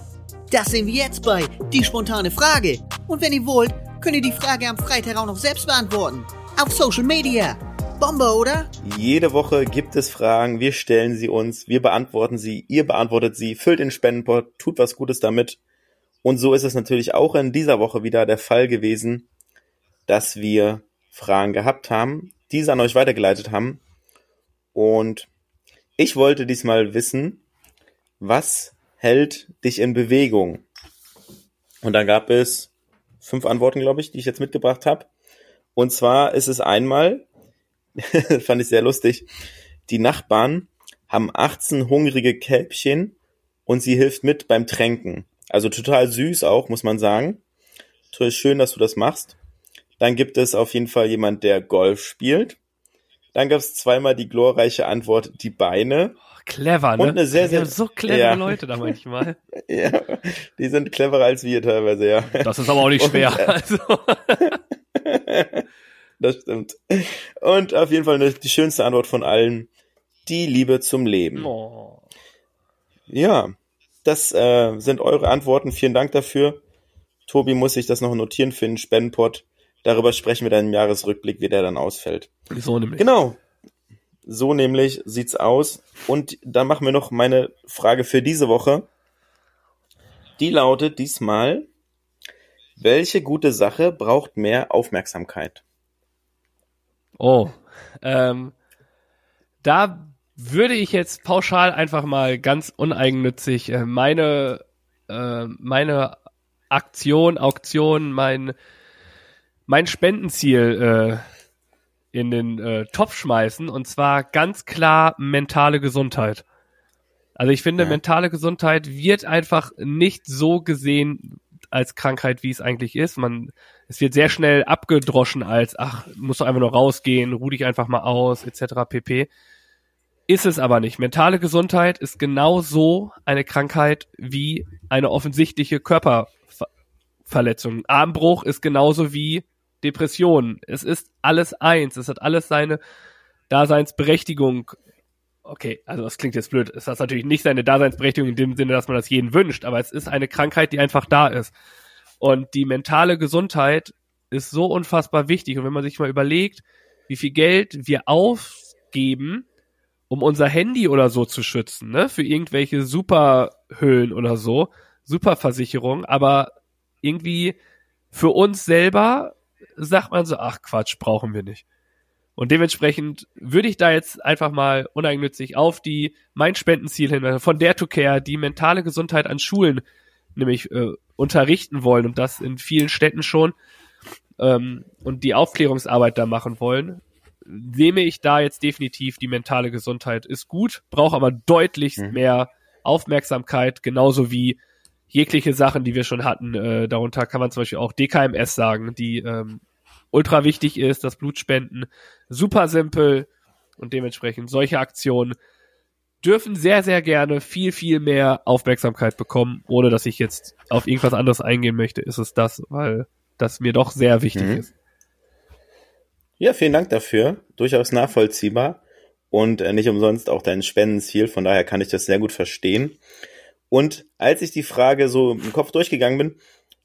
Das sehen wir jetzt bei Die spontane Frage. Und wenn ihr wollt, könnt ihr die Frage am Freitag auch noch selbst beantworten. Auf Social Media. Bombe, oder? Jede Woche gibt es Fragen, wir stellen sie uns, wir beantworten sie, ihr beantwortet sie, füllt den Spendenpot, tut was Gutes damit. Und so ist es natürlich auch in dieser Woche wieder der Fall gewesen, dass wir Fragen gehabt haben, diese an euch weitergeleitet haben. Und ich wollte diesmal wissen, was hält dich in Bewegung? Und da gab es fünf Antworten, glaube ich, die ich jetzt mitgebracht habe. Und zwar ist es einmal, fand ich sehr lustig, die Nachbarn haben 18 hungrige Kälbchen und sie hilft mit beim Tränken. Also total süß auch, muss man sagen. Total schön, dass du das machst. Dann gibt es auf jeden Fall jemand, der Golf spielt. Dann gab es zweimal die glorreiche Antwort, die Beine. Clever, ne? Und eine sehr, sehr- so clevere ja. Leute da manchmal. Ja, die sind cleverer als wir teilweise, ja. Das ist aber auch nicht Und, schwer. äh, Also, Das stimmt. Und auf jeden Fall die schönste Antwort von allen, die Liebe zum Leben. oh. Ja, das äh, sind eure Antworten. Vielen Dank dafür. Tobi muss sich das noch notieren für den Spendenpot. Darüber sprechen wir dann im Jahresrückblick, wie der dann ausfällt. So nämlich. Genau. So nämlich sieht's aus. Und dann machen wir noch meine Frage für diese Woche. Die lautet diesmal, welche gute Sache braucht mehr Aufmerksamkeit? Oh. Ähm, da würde ich jetzt pauschal einfach mal ganz uneigennützig äh, meine, äh, meine Aktion, Auktion, mein, mein Spendenziel äh, in den äh, Topf schmeißen und zwar ganz klar mentale Gesundheit. Also ich finde, Ja. mentale Gesundheit wird einfach nicht so gesehen als Krankheit, wie es eigentlich ist. Man, es wird sehr schnell abgedroschen als, ach, musst du einfach nur rausgehen, ruh dich einfach mal aus, etc. pp. Ist es aber nicht. Mentale Gesundheit ist genauso eine Krankheit wie eine offensichtliche Körperverletzung. Armbruch ist genauso wie Depression. Es ist alles eins. Es hat alles seine Daseinsberechtigung. Okay, also das klingt jetzt blöd. Es hat natürlich nicht seine Daseinsberechtigung in dem Sinne, dass man das jeden wünscht, aber es ist eine Krankheit, die einfach da ist. Und die mentale Gesundheit ist so unfassbar wichtig. Und wenn man sich mal überlegt, wie viel Geld wir aufgeben, um unser Handy oder so zu schützen, ne, für irgendwelche Superhöhlen oder so, Superversicherung, aber irgendwie für uns selber sagt man so, ach Quatsch, brauchen wir nicht. Und dementsprechend würde ich da jetzt einfach mal uneigennützig auf die mein Spendenziel hinweisen, von der to care, die mentale Gesundheit an Schulen nämlich äh, unterrichten wollen und das in vielen Städten schon ähm, und die Aufklärungsarbeit da machen wollen, nehme ich da jetzt definitiv die mentale Gesundheit ist gut, braucht aber deutlich Mhm. mehr Aufmerksamkeit, genauso wie jegliche Sachen, die wir schon hatten. Äh, darunter kann man zum Beispiel auch DKMS sagen, die ähm, ultra wichtig ist, das Blutspenden, super simpel und dementsprechend solche Aktionen dürfen sehr, sehr gerne viel, viel mehr Aufmerksamkeit bekommen, ohne dass ich jetzt auf irgendwas anderes eingehen möchte, ist es das, weil das mir doch sehr wichtig Mhm. ist. Ja, vielen Dank dafür. Durchaus nachvollziehbar und äh, nicht umsonst auch dein Spendenziel. Von daher kann ich das sehr gut verstehen. Und als ich die Frage so im Kopf durchgegangen bin,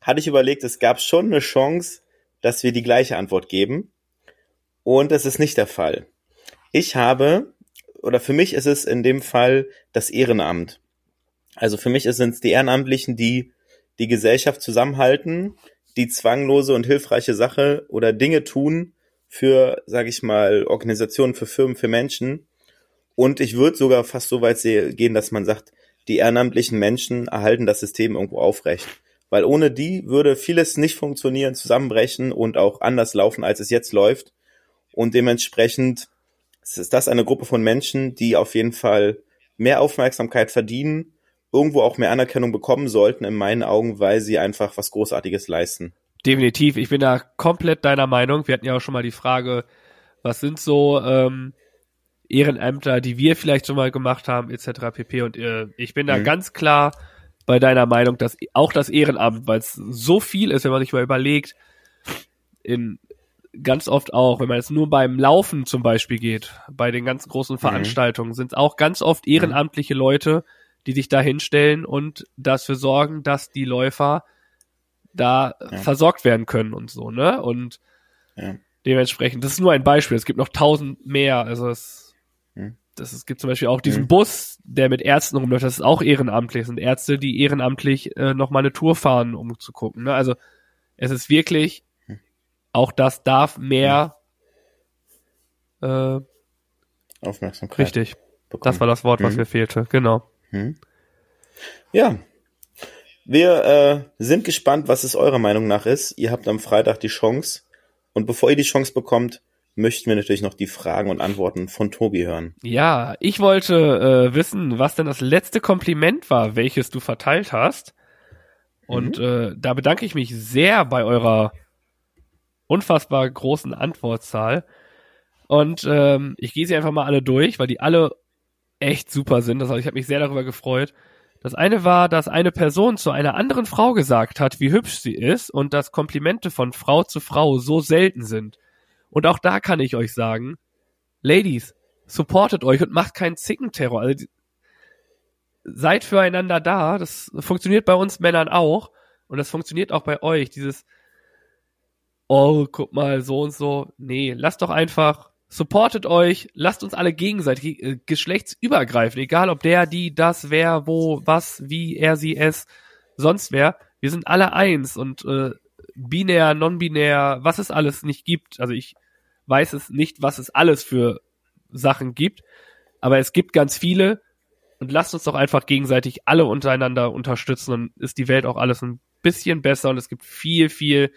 hatte ich überlegt, es gab schon eine Chance, dass wir die gleiche Antwort geben. Und das ist nicht der Fall. Ich habe, oder für mich ist es in dem Fall das Ehrenamt. Also für mich sind es die Ehrenamtlichen, die die Gesellschaft zusammenhalten, die zwanglose und hilfreiche Sache oder Dinge tun für, sage ich mal, Organisationen, für Firmen, für Menschen. Und ich würde sogar fast so weit gehen, dass man sagt, die ehrenamtlichen Menschen erhalten das System irgendwo aufrecht. Weil ohne die würde vieles nicht funktionieren, zusammenbrechen und auch anders laufen, als es jetzt läuft. Und dementsprechend ist das eine Gruppe von Menschen, die auf jeden Fall mehr Aufmerksamkeit verdienen, irgendwo auch mehr Anerkennung bekommen sollten, in meinen Augen, weil sie einfach was Großartiges leisten. Definitiv, ich bin da komplett deiner Meinung. Wir hatten ja auch schon mal die Frage, was sind so ähm, Ehrenämter, die wir vielleicht schon mal gemacht haben, etc. pp. Und äh, ich bin da Mhm. ganz klar bei deiner Meinung, dass auch das Ehrenamt, weil es so viel ist, wenn man sich mal überlegt, in ganz oft auch, wenn man jetzt nur beim Laufen zum Beispiel geht, bei den ganz großen Veranstaltungen, sind es auch ganz oft ehrenamtliche Leute, die sich da hinstellen und dafür sorgen, dass die Läufer da Ja. versorgt werden können und so, ne? Und Ja. dementsprechend, das ist nur ein Beispiel, es gibt noch tausend mehr, also es. Das, es gibt zum Beispiel auch diesen Hm. Bus, der mit Ärzten rumläuft, das ist auch ehrenamtlich, das sind Ärzte, die ehrenamtlich äh, noch mal eine Tour fahren, um zu gucken, ne? Also es ist wirklich, Hm. auch das darf mehr Äh, Aufmerksamkeit. richtig. bekommen. Das war das Wort, was Mhm. mir fehlte. Genau. Ja. Wir äh, sind gespannt, was es eurer Meinung nach ist. Ihr habt am Freitag die Chance. Und bevor ihr die Chance bekommt, möchten wir natürlich noch die Fragen und Antworten von Tobi hören. Ja, ich wollte äh, wissen, was denn das letzte Kompliment war, welches du verteilt hast. Und äh, da bedanke ich mich sehr bei eurer unfassbar großen Antwortzahl. Und ähm, ich gehe sie einfach mal alle durch, weil die alle echt super sind. Das heißt, ich habe mich sehr darüber gefreut. Das eine war, dass eine Person zu einer anderen Frau gesagt hat, wie hübsch sie ist und dass Komplimente von Frau zu Frau so selten sind. Und auch da kann ich euch sagen, Ladies, supportet euch und macht keinen Zickenterror. Also, seid füreinander da. Das funktioniert bei uns Männern auch. Und das funktioniert auch bei euch. Dieses, oh, guck mal, so und so. Nee, lasst doch einfach, supportet euch, lasst uns alle gegenseitig, äh, geschlechtsübergreifend, egal ob der, die, das, wer, wo, was, wie, er, sie, es, sonst wer. Wir sind alle eins und äh, binär, non-binär, was es alles nicht gibt. Also ich weiß es nicht, was es alles für Sachen gibt, aber es gibt ganz viele und lasst uns doch einfach gegenseitig alle untereinander unterstützen und ist die Welt auch alles ein bisschen besser und es gibt viel, viel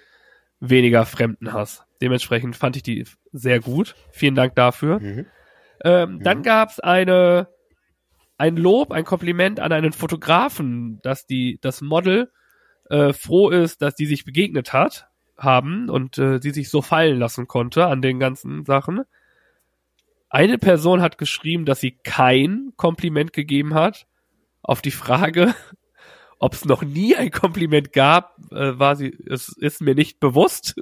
weniger Fremdenhass. Dementsprechend fand ich die sehr gut. Vielen Dank dafür. Mhm. Ähm, Dann gab's eine ein Lob, ein Kompliment an einen Fotografen, dass die das Model äh, froh ist, dass die sich begegnet hat haben und äh, sie sich so fallen lassen konnte an den ganzen Sachen. Eine Person hat geschrieben, dass sie kein Kompliment gegeben hat. Auf die Frage, ob es noch nie ein Kompliment gab, äh, war sie, es ist mir nicht bewusst.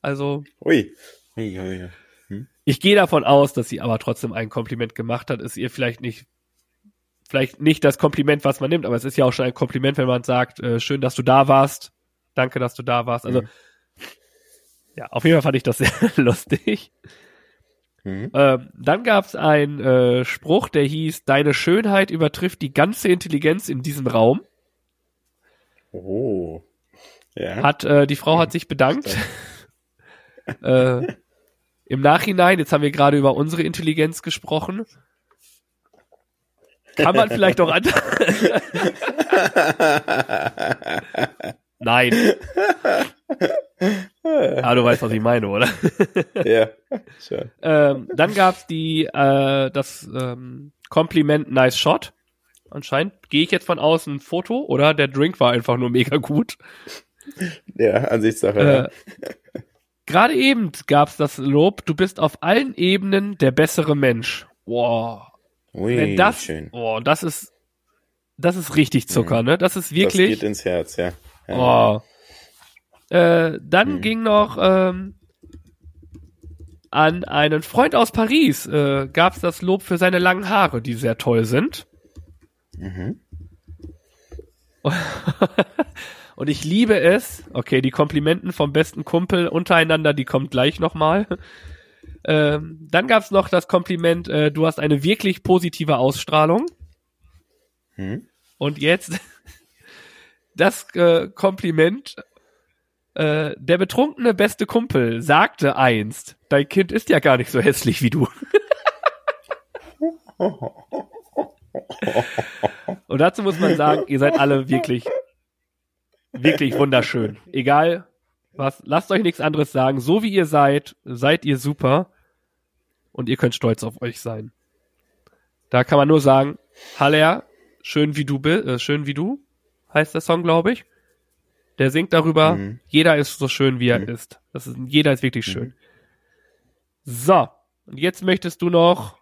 Also Ui. Ui, ui, ui. ich gehe davon aus, dass sie aber trotzdem ein Kompliment gemacht hat. Ist ihr vielleicht nicht, vielleicht nicht das Kompliment, was man nimmt, aber es ist ja auch schon ein Kompliment, wenn man sagt, äh, schön, dass du da warst. Danke, dass du da warst. Also, Mhm. ja, auf jeden Fall fand ich das sehr lustig. Mhm. Ähm, dann gab es einen äh, Spruch, der hieß, deine Schönheit übertrifft die ganze Intelligenz in diesem Raum. Oh. Ja. Hat, äh, die Frau hat sich bedankt. äh, Im Nachhinein, jetzt haben wir gerade über unsere Intelligenz gesprochen. Kann man vielleicht auch an. Nein. Ah, du weißt, was ich meine, oder? ja. Schön. ähm, dann gab's die äh, das ähm, Kompliment Nice Shot. Anscheinend gehe ich jetzt von außen ein Foto, oder? Der Drink war einfach nur mega gut. Ja, Ansichtssache. Äh. Gerade eben gab's das Lob, du bist auf allen Ebenen der bessere Mensch. Wow. Ui, Wenn das, schön. oh, das ist, das ist richtig Zucker, ne? Das ist Das wirklich. geht ins Herz, ja. Ja. Oh. Äh, dann Hm. ging noch ähm, an einen Freund aus Paris äh, gab es das Lob für seine langen Haare, die sehr toll sind. Mhm. Und ich liebe es. Okay, die Komplimenten vom besten Kumpel untereinander, die kommt gleich nochmal. Ähm, dann gab es noch das Kompliment, äh, du hast eine wirklich positive Ausstrahlung. Mhm. Und jetzt das äh, Kompliment. Äh, der betrunkene beste Kumpel sagte einst, dein Kind ist ja gar nicht so hässlich wie du. Und dazu muss man sagen, ihr seid alle wirklich, wirklich wunderschön. Egal was, lasst euch nichts anderes sagen. So wie ihr seid, seid ihr super. Und ihr könnt stolz auf euch sein. Da kann man nur sagen, Haller, schön wie du bist, äh, schön wie du, heißt der Song, glaube ich. Der singt darüber, Mhm. jeder ist so schön, wie er Mhm. ist. Das ist. Jeder ist wirklich schön. So, und jetzt möchtest du noch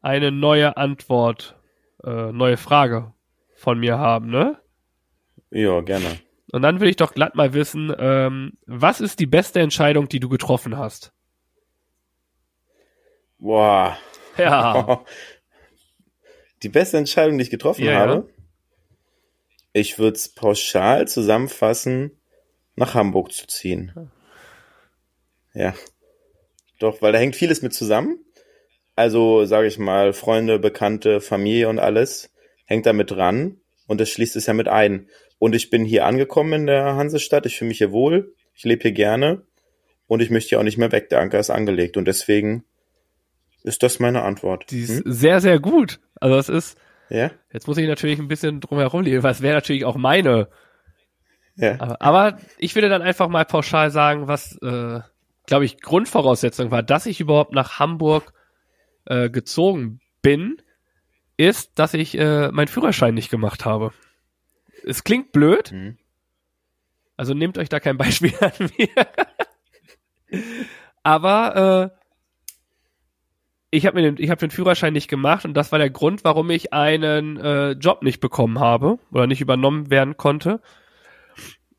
eine neue Antwort, äh, neue Frage von mir haben, ne? Ja, gerne. Und dann will ich doch glatt mal wissen, ähm, was ist die beste Entscheidung, die du getroffen hast? Boah. Ja, Die beste Entscheidung, die ich getroffen Ja, habe. ja. Ich würde es pauschal zusammenfassen, nach Hamburg zu ziehen. Ja. Doch, weil da hängt vieles mit zusammen. Also, sage ich mal, Freunde, Bekannte, Familie und alles hängt da mit dran. Und das schließt es ja mit ein. Und ich bin hier angekommen in der Hansestadt. Ich fühle mich hier wohl. Ich lebe hier gerne. und ich möchte ja auch nicht mehr weg. Der Anker ist angelegt und deswegen ist das meine Antwort. Die ist hm? sehr, sehr gut. Also es ist, ja? jetzt muss ich natürlich ein bisschen drum herum leben, weil es wäre natürlich auch meine. Ja. Aber, aber ich würde dann einfach mal pauschal sagen, was, äh, glaube ich, Grundvoraussetzung war, dass ich überhaupt nach Hamburg äh, gezogen bin, ist, dass ich äh, meinen Führerschein nicht gemacht habe. Es klingt blöd, Mhm. also nehmt euch da kein Beispiel an mir. Aber äh, ich habe mir den, ich habe den Führerschein nicht gemacht und das war der Grund, warum ich einen äh, Job nicht bekommen habe oder nicht übernommen werden konnte.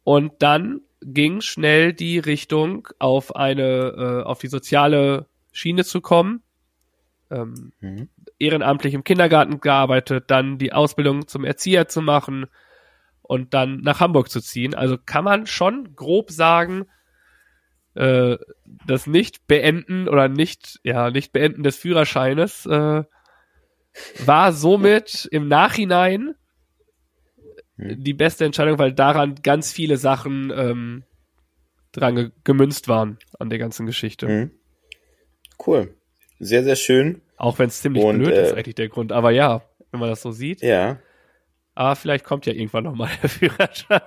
Und dann ging schnell die Richtung auf eine, äh, auf die soziale Schiene zu kommen. Ähm, Mhm. ehrenamtlich im Kindergarten gearbeitet, dann die Ausbildung zum Erzieher zu machen und dann nach Hamburg zu ziehen. Also kann man schon grob sagen, äh, das Nicht-Beenden oder nicht, ja, Nicht-Beenden des Führerscheines äh, war somit im Nachhinein Hm. die beste Entscheidung, weil daran ganz viele Sachen ähm, dran ge gemünzt waren an der ganzen Geschichte. Mhm. Cool. Sehr, sehr schön. Auch wenn es ziemlich Und, blöd äh, ist, eigentlich der Grund. Aber ja, wenn man das so sieht. Ja. Aber vielleicht kommt ja irgendwann nochmal der Führerschein.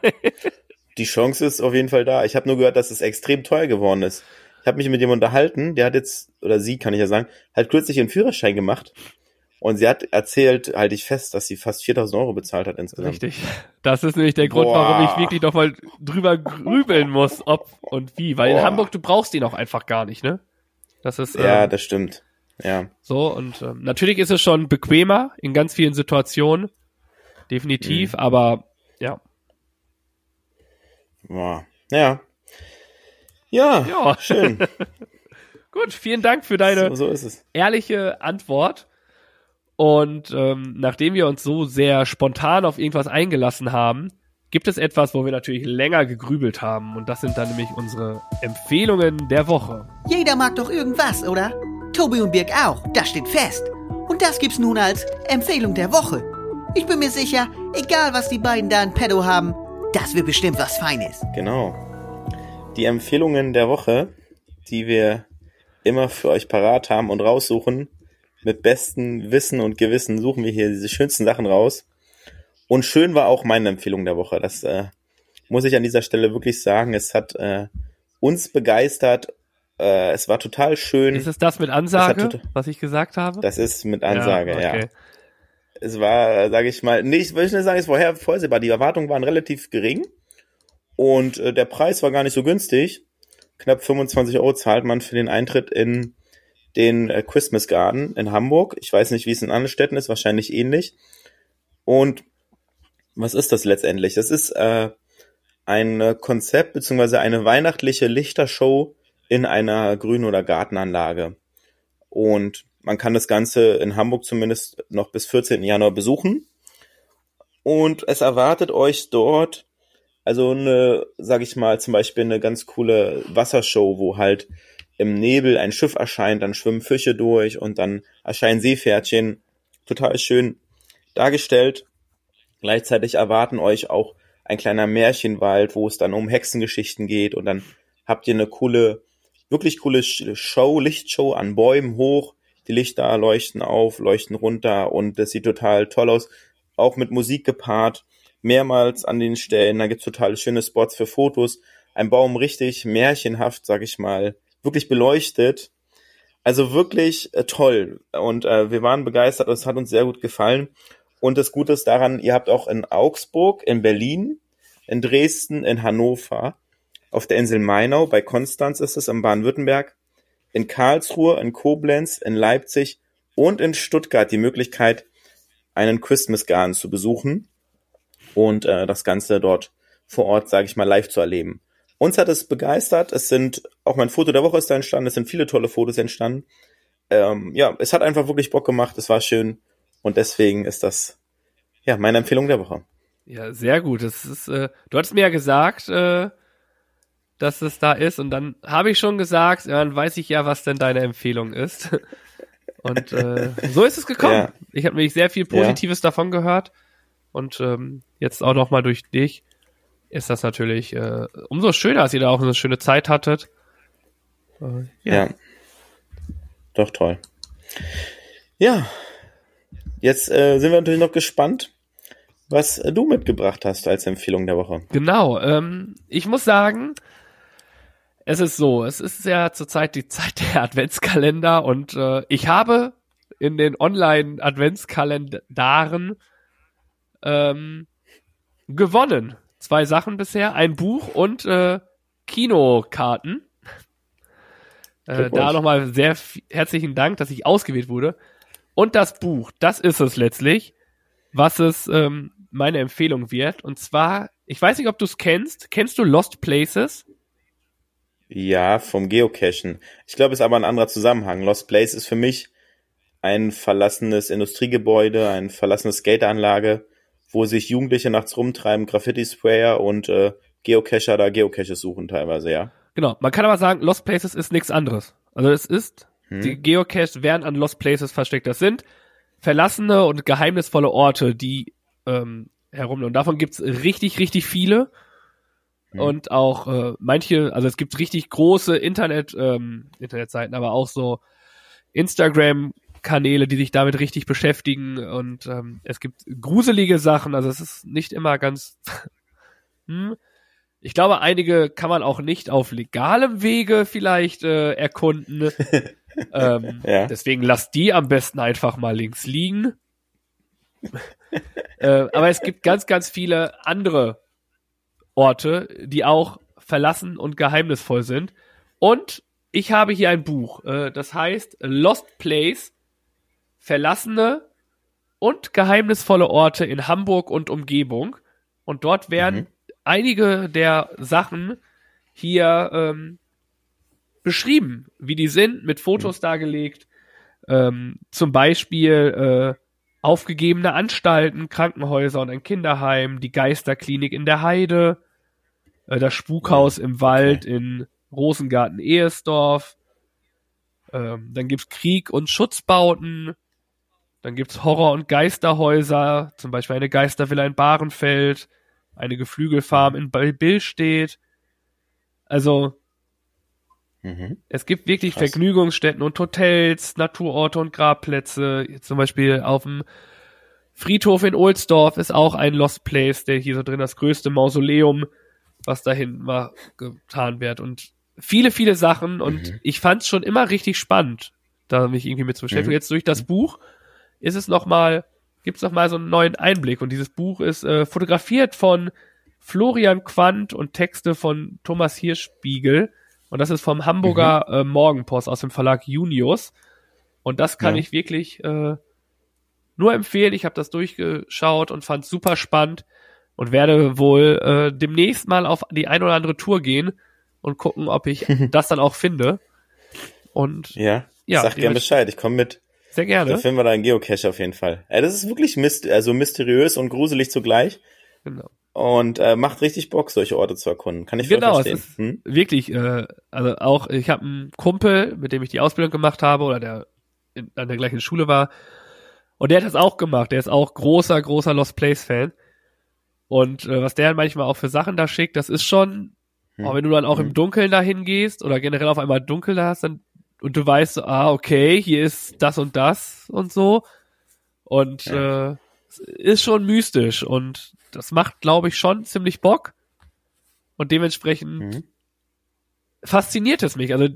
Die Chance ist auf jeden Fall da. Ich habe nur gehört, dass es extrem teuer geworden ist. Ich habe mich mit jemandem unterhalten, der hat jetzt, oder sie kann ich ja sagen, hat kürzlich einen Führerschein gemacht. Und sie hat erzählt, halte ich fest, dass sie fast 4000 Euro bezahlt hat insgesamt. Richtig. Das ist nämlich der Grund, Boah. warum ich wirklich noch mal drüber grübeln muss, ob und wie. Weil in Boah. Hamburg, du brauchst ihn auch einfach gar nicht, ne? Das ist Ja, ähm, das stimmt. Ja. so. Und ähm, natürlich ist es schon bequemer in ganz vielen Situationen. Definitiv, aber ja. Boah. Ja. Ja, Ja. schön. Gut, vielen Dank für deine so, so ist es. ehrliche Antwort. Und ähm, nachdem wir uns so sehr spontan auf irgendwas eingelassen haben, gibt es etwas, wo wir natürlich länger gegrübelt haben. Und das sind dann nämlich unsere Empfehlungen der Woche. Jeder mag doch irgendwas, oder? Tobi und Birg auch, das steht fest. Und das gibt's nun als Empfehlung der Woche. Ich bin mir sicher, egal was die beiden da in petto haben, das wird bestimmt was Feines. Genau. Die Empfehlungen der Woche, die wir immer für euch parat haben und raussuchen, mit bestem Wissen und Gewissen suchen wir hier diese schönsten Sachen raus. Und schön war auch meine Empfehlung der Woche. Das äh, muss ich an dieser Stelle wirklich sagen. Es hat äh, uns begeistert. Äh, es war total schön. Ist es das mit Ansage, was ich gesagt habe? das ist mit Ansage, ja. okay. Es war, sage ich mal, nee, ich will nicht sagen, es war vorher vorsehbar. Die Erwartungen waren relativ gering und äh, der Preis war gar nicht so günstig. Knapp 25 Euro zahlt man für den Eintritt in den äh, Christmas Garden in Hamburg. Ich weiß nicht, wie es in anderen Städten ist, wahrscheinlich ähnlich. Und was ist das letztendlich? Das ist äh, ein Konzept beziehungsweise eine weihnachtliche Lichtershow in einer Grün- oder Gartenanlage. Und man kann das Ganze in Hamburg zumindest noch bis 14. Januar besuchen. Und es erwartet euch dort also eine, sag ich mal, zum Beispiel eine ganz coole Wassershow, wo halt im Nebel ein Schiff erscheint, dann schwimmen Fische durch und dann erscheinen Seepferdchen. Total schön dargestellt. Gleichzeitig erwarten euch auch ein kleiner Märchenwald, wo es dann um Hexengeschichten geht und dann habt ihr eine coole, wirklich coole Show, Lichtshow an Bäumen hoch. Die Lichter leuchten auf, leuchten runter und das sieht total toll aus. Auch mit Musik gepaart. Mehrmals an den Stellen. Da gibt's total schöne Spots für Fotos. Ein Baum richtig märchenhaft, sag ich mal, wirklich beleuchtet. Also wirklich äh, toll. Und äh, wir waren begeistert. Es hat uns sehr gut gefallen. Und das Gute ist daran, ihr habt auch in Augsburg, in Berlin, in Dresden, in Hannover, auf der Insel Mainau, bei Konstanz ist es, in Baden-Württemberg, in Karlsruhe, in Koblenz, in Leipzig und in Stuttgart die Möglichkeit, einen Christmas Garden zu besuchen und äh, das Ganze dort vor Ort, sage ich mal, live zu erleben. Uns hat es begeistert. Es sind, auch mein Foto der Woche ist da entstanden. Es sind viele tolle Fotos entstanden. Ähm, ja, es hat einfach wirklich Bock gemacht. Es war schön. Und deswegen ist das, ja, meine Empfehlung der Woche. Ja, sehr gut. Das ist, äh, du hattest mir ja gesagt, äh, dass es da ist und dann habe ich schon gesagt, ja, dann weiß ich ja, was denn deine Empfehlung ist. Und äh, so ist es gekommen. Ja. Ich habe nämlich sehr viel Positives davon gehört und ähm, jetzt auch noch mal durch dich ist das natürlich äh, umso schöner, dass ihr da auch eine schöne Zeit hattet Äh, Ja. Doch toll. Ja. Jetzt äh, sind wir natürlich noch gespannt, was äh, du mitgebracht hast als Empfehlung der Woche. Genau, ähm, ich muss sagen, es ist so, es ist ja zurzeit die Zeit der Adventskalender und äh, ich habe in den Online-Adventskalendaren ähm, gewonnen. Zwei Sachen bisher, ein Buch und äh, Kinokarten. Äh, da nochmal sehr herzlichen Dank, dass ich ausgewählt wurde. Und das Buch, das ist es letztlich, was es ähm, meine Empfehlung wird. Und zwar, ich weiß nicht, ob du es kennst. Kennst du Lost Places? Ja, vom Geocachen. Ich glaube, es ist aber ein anderer Zusammenhang. Lost Place ist für mich ein verlassenes Industriegebäude, eine verlassene Skateanlage, wo sich Jugendliche nachts rumtreiben, Graffiti-Sprayer und äh, Geocacher da Geocaches suchen teilweise, ja. Genau. Man kann aber sagen, Lost Places ist nichts anderes. Also es ist, Hm. die Geocaches werden an Lost Places versteckt. Das sind verlassene und geheimnisvolle Orte, die ähm, herum. Und davon gibt's richtig, richtig viele. Hm. Und auch äh, manche, also es gibt richtig große Internet, ähm, Internetseiten, aber auch so Instagram-Kanäle, die sich damit richtig beschäftigen. Und ähm, es gibt gruselige Sachen, also es ist nicht immer ganz. hm. Ich glaube, einige kann man auch nicht auf legalem Wege vielleicht äh, erkunden. ähm, Ja. Deswegen lasst die am besten einfach mal links liegen. äh, aber es gibt ganz, ganz viele andere Orte, die auch verlassen und geheimnisvoll sind. Und ich habe hier ein Buch, äh, das heißt Lost Place, verlassene und geheimnisvolle Orte in Hamburg und Umgebung. Und dort werden Mhm. einige der Sachen hier ähm, beschrieben, wie die sind, mit Fotos dargelegt. Ähm, zum Beispiel äh, aufgegebene Anstalten, Krankenhäuser und ein Kinderheim, die Geisterklinik in der Heide, äh, das Spukhaus im Wald in Rosengarten Ehesdorf. Ähm, dann gibt's Krieg und Schutzbauten. Dann gibt's Horror- und Geisterhäuser, zum Beispiel eine Geistervilla in Bahrenfeld, eine Geflügelfarm in Billstedt. Also Mhm. es gibt wirklich Krass. Vergnügungsstätten und Hotels, Naturorte und Grabplätze. Zum Beispiel auf dem Friedhof in Ohlsdorf ist auch ein Lost Place, der hier so drin das größte Mausoleum, was dahin mal getan wird. Und viele, viele Sachen. Und Mhm. ich fand es schon immer richtig spannend, da mich irgendwie mit zu beschäftigen. Mhm. Jetzt durch das Buch ist es noch mal, gibt es noch mal so einen neuen Einblick. Und dieses Buch ist äh, fotografiert von Florian Quandt und Texte von Thomas Hirschspiegel. Und das ist vom Hamburger äh, Morgenpost aus dem Verlag Junius. Und das kann Ja. ich wirklich äh, nur empfehlen. Ich habe das durchgeschaut und fand super spannend und werde wohl äh, demnächst mal auf die ein oder andere Tour gehen und gucken, ob ich das dann auch finde. Und Ja. Ja, Sag gern dementsprechend- Bescheid. Ich komme mit. sehr Da gerne. finden wir da einen Geocache auf jeden Fall. Äh, das ist wirklich myst also mysteriös und gruselig zugleich. Genau. Und äh, macht richtig Bock, solche Orte zu erkunden. Kann ich Genau, es verstehen. ist Hm? wirklich, äh, also auch, ich habe einen Kumpel, mit dem ich die Ausbildung gemacht habe oder der in, an der gleichen Schule war. Und der hat das auch gemacht. Der ist auch großer, großer Lost Place Fan. Und äh, was der manchmal auch für Sachen da schickt, das ist schon, Hm. auch wenn du dann auch im Hm. Dunkeln dahin gehst oder generell auf einmal dunkel da hast, dann und du weißt so, ah, okay, hier ist das und das und so. Und äh, es ist schon mystisch und das macht, glaube ich, schon ziemlich Bock. Und dementsprechend Mhm. fasziniert es mich. Also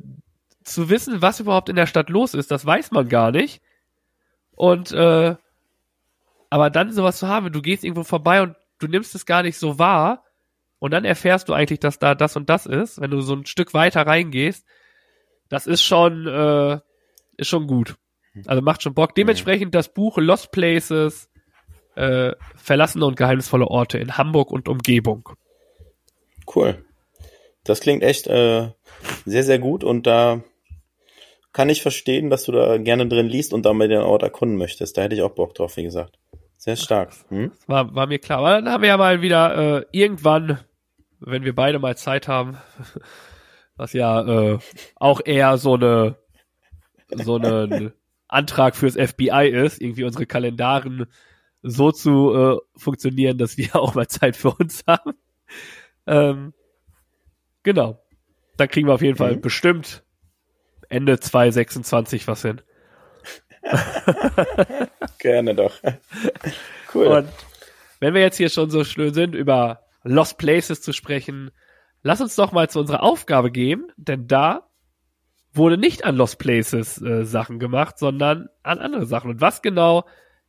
zu wissen, was überhaupt in der Stadt los ist, das weiß man gar nicht. Und äh, aber dann sowas zu haben, du gehst irgendwo vorbei und du nimmst es gar nicht so wahr und dann erfährst du eigentlich, dass da das und das ist, wenn du so ein Stück weiter reingehst. Das ist schon äh, ist schon gut. Also macht schon Bock. Dementsprechend das Buch Lost Places, äh, verlassene und geheimnisvolle Orte in Hamburg und Umgebung. Cool. Das klingt echt äh, sehr, sehr gut und da kann ich verstehen, dass du da gerne drin liest und damit den Ort erkunden möchtest. Da hätte ich auch Bock drauf, wie gesagt. Sehr stark. Hm? War, war mir klar. Aber dann haben wir ja mal wieder äh, irgendwann, wenn wir beide mal Zeit haben, was ja äh, auch eher so eine so eine Antrag fürs FBI ist, irgendwie unsere Kalendaren so zu äh, funktionieren, dass wir auch mal Zeit für uns haben. Ähm, genau. Dann kriegen wir auf jeden Fall Mhm. bestimmt Ende 2026 was hin. Gerne doch. Cool. Und wenn wir jetzt hier schon so schön sind, über Lost Places zu sprechen, lass uns doch mal zu unserer Aufgabe gehen, denn da wurde nicht an Lost Places äh, Sachen gemacht, sondern an andere Sachen. Und was genau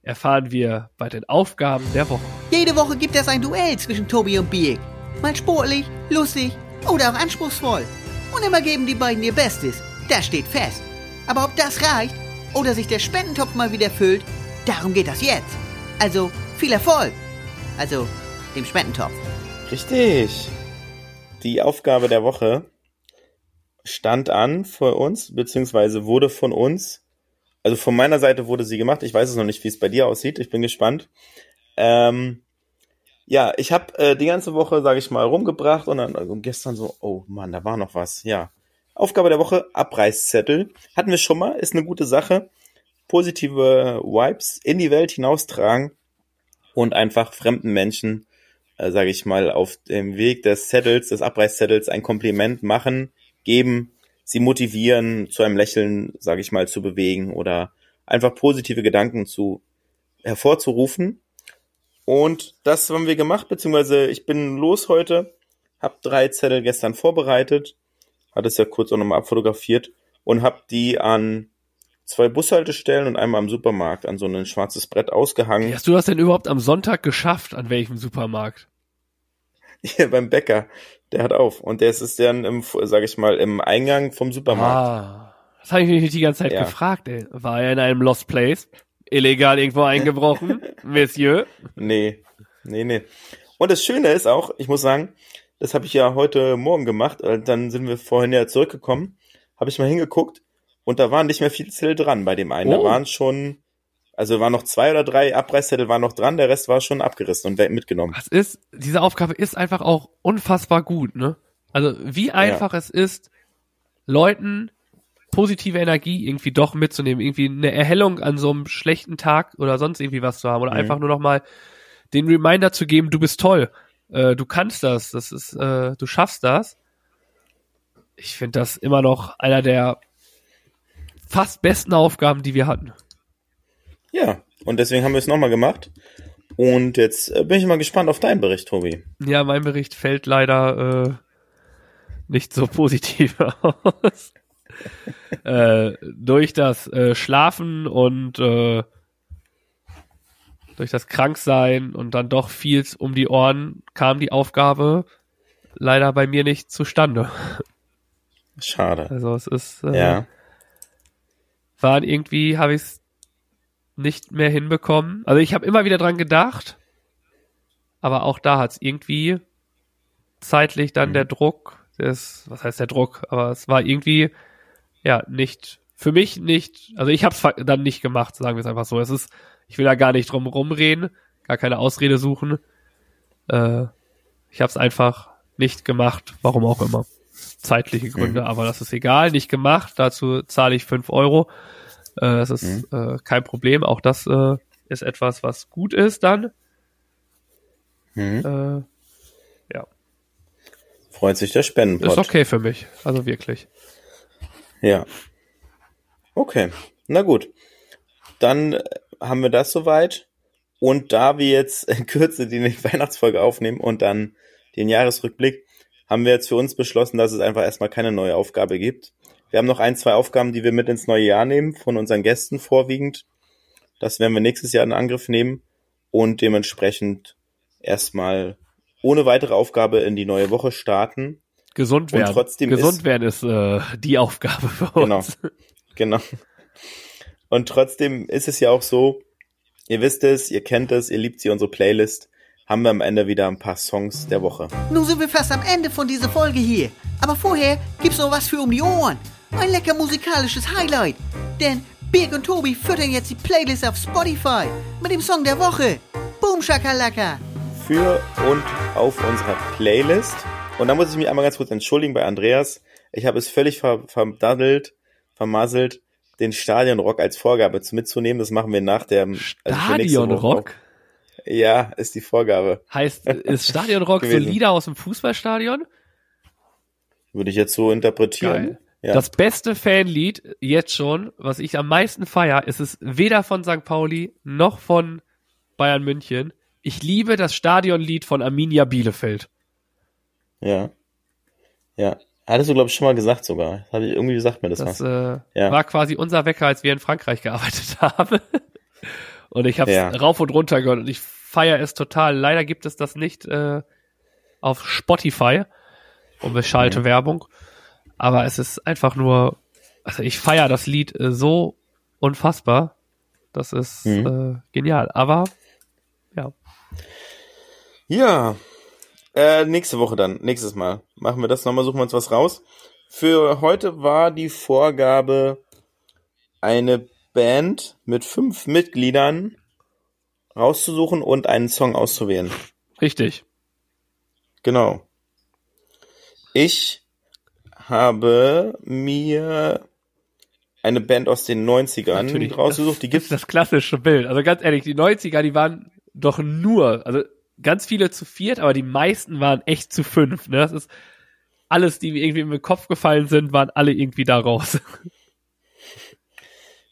erfahren wir bei den Aufgaben der Woche. Jede Woche gibt es ein Duell zwischen Tobi und Biek. Mal sportlich, lustig oder auch anspruchsvoll. Und immer geben die beiden ihr Bestes. Das steht fest. Aber ob das reicht oder sich der Spendentopf mal wieder füllt, darum geht das jetzt. Also viel Erfolg. Also dem Spendentopf. Richtig. Die Aufgabe der Woche stand an für uns, beziehungsweise wurde von uns, also von meiner Seite wurde sie gemacht. Ich weiß es noch nicht, wie es bei dir aussieht. Ich bin gespannt. Ähm, ja, ich habe äh, die ganze Woche, sage ich mal, rumgebracht und dann also gestern so, oh Mann, da war noch was. Ja. Aufgabe der Woche, Abreißzettel. Hatten wir schon mal, ist eine gute Sache. Positive Vibes in die Welt hinaustragen und einfach fremden Menschen, äh, sage ich mal, auf dem Weg des Zettels, des Abreißzettels ein Kompliment machen, geben, sie motivieren, zu einem Lächeln, sage ich mal, zu bewegen oder einfach positive Gedanken zu hervorzurufen. Und das haben wir gemacht, beziehungsweise ich bin los heute, habe drei Zettel gestern vorbereitet, hatte es ja kurz auch nochmal abfotografiert und habe die an zwei Bushaltestellen und einmal am Supermarkt an so ein schwarzes Brett ausgehangen. Wie hast du das denn überhaupt am Sonntag geschafft? An welchem Supermarkt? Hier beim Bäcker, der hat auf. Und der ist dann im, sag ich mal, im Eingang vom Supermarkt. Ah, das habe ich mich die ganze Zeit Ja. gefragt, ey. War er in einem Lost Place? Illegal irgendwo eingebrochen? Monsieur? Nee, nee, nee. Und das Schöne ist auch, ich muss sagen, das habe ich ja heute Morgen gemacht, äh, dann sind wir vorhin ja zurückgekommen, habe ich mal hingeguckt und da waren nicht mehr viel Zettel dran bei dem einen. Da Oh. waren schon, also waren noch zwei oder drei Abreißzettel waren noch dran, der Rest war schon abgerissen und mitgenommen. Das ist, diese Aufgabe ist einfach auch unfassbar gut, ne? Also, wie einfach es ist, Leuten positive Energie irgendwie doch mitzunehmen, irgendwie eine Erhellung an so einem schlechten Tag oder sonst irgendwie was zu haben oder Mhm. einfach nur noch mal den Reminder zu geben, du bist toll, äh, du kannst das, das ist, äh, du schaffst das. Ich finde das immer noch einer der fast besten Aufgaben, die wir hatten. Ja, und deswegen haben wir es nochmal gemacht. Und jetzt äh, bin ich mal gespannt auf deinen Bericht, Tobi. Ja, mein Bericht fällt leider äh, nicht so positiv aus. äh, durch das äh, Schlafen und äh, durch das Kranksein und dann doch viel um die Ohren kam die Aufgabe leider bei mir nicht zustande. Schade. Also es ist äh, Ja. waren irgendwie habe ich es nicht mehr hinbekommen. Also ich habe immer wieder dran gedacht, aber auch da hat es irgendwie zeitlich dann Mhm. der Druck, das, was heißt der Druck, aber es war irgendwie ja nicht für mich nicht, also ich habe es dann nicht gemacht, sagen wir es einfach so. Es ist, ich will da gar nicht drum rumreden, gar keine Ausrede suchen. Äh, ich habe es einfach nicht gemacht, warum auch immer. Zeitliche Gründe, aber das ist egal, nicht gemacht. Dazu zahle ich fünf Euro. Äh, das ist äh, kein Problem. Auch das äh, ist etwas, was gut ist dann. Mhm. Äh, Freut sich der Spendenpot. ist okay für mich. Also wirklich. Ja. Okay. Na gut. Dann äh, haben wir das soweit. Und da wir jetzt in Kürze die Weihnachtsfolge aufnehmen und dann den Jahresrückblick, haben wir jetzt für uns beschlossen, dass es einfach erstmal keine neue Aufgabe gibt. Wir haben noch ein, zwei Aufgaben, die wir mit ins neue Jahr nehmen, von unseren Gästen vorwiegend. Das werden wir nächstes Jahr in Angriff nehmen und dementsprechend erstmal ohne weitere Aufgabe in die neue Woche starten. Gesund Und werden. trotzdem Gesund ist- werden ist äh, die Aufgabe für Genau. uns. Genau. Und trotzdem ist es ja auch so, ihr wisst es, ihr kennt es, ihr liebt sie, unsere Playlist, haben wir am Ende wieder ein paar Songs der Woche. Nun sind wir fast am Ende von dieser Folge hier. Aber vorher gibt's noch was für um die Ohren. Ein lecker musikalisches Highlight. Denn Birg und Tobi füttern jetzt die Playlist auf Spotify mit dem Song der Woche. Boom Shakalaka. Für und auf unserer Playlist. Und da muss ich mich einmal ganz kurz entschuldigen bei Andreas. Ich habe es völlig ver verdaddelt, vermasselt, den Stadionrock als Vorgabe zu- mitzunehmen. Das machen wir nach der also. Stadionrock Ja, ist die Vorgabe. heißt, ist Stadionrock so Gewesen. Lieder aus dem Fußballstadion? Würde ich jetzt so interpretieren. Geil. Ja. Das beste Fanlied jetzt schon, was ich am meisten feier, ist es weder von St. Pauli noch von Bayern München. Ich liebe das Stadionlied von Arminia Bielefeld. Ja. Ja. Hattest du, glaube ich, schon mal gesagt sogar. Das ich, irgendwie gesagt mir das, Das äh, Ja. war quasi unser Wecker, als wir in Frankreich gearbeitet haben. und ich habe es Ja. rauf und runter gehört und ich feiere es total. Leider gibt es das nicht äh, auf Spotify. Unbeschalte Werbung. Aber es ist einfach nur, also ich feiere das Lied äh, so unfassbar. Das ist Mhm. äh, genial. Aber ja, Ja. Äh, nächste Woche dann, nächstes Mal. Machen wir das nochmal, suchen wir uns was raus. Für heute war die Vorgabe, eine Band mit fünf Mitgliedern rauszusuchen und einen Song auszuwählen. richtig. Genau. Ich habe mir eine Band aus den 90ern Natürlich. rausgesucht. Die Das ist gibt's. das klassische Bild. Also ganz ehrlich, die 90er, die waren doch nur, also ganz viele zu viert, aber die meisten waren echt zu fünf. Ne? Das ist alles, die mir irgendwie im Kopf gefallen sind, waren alle irgendwie da raus.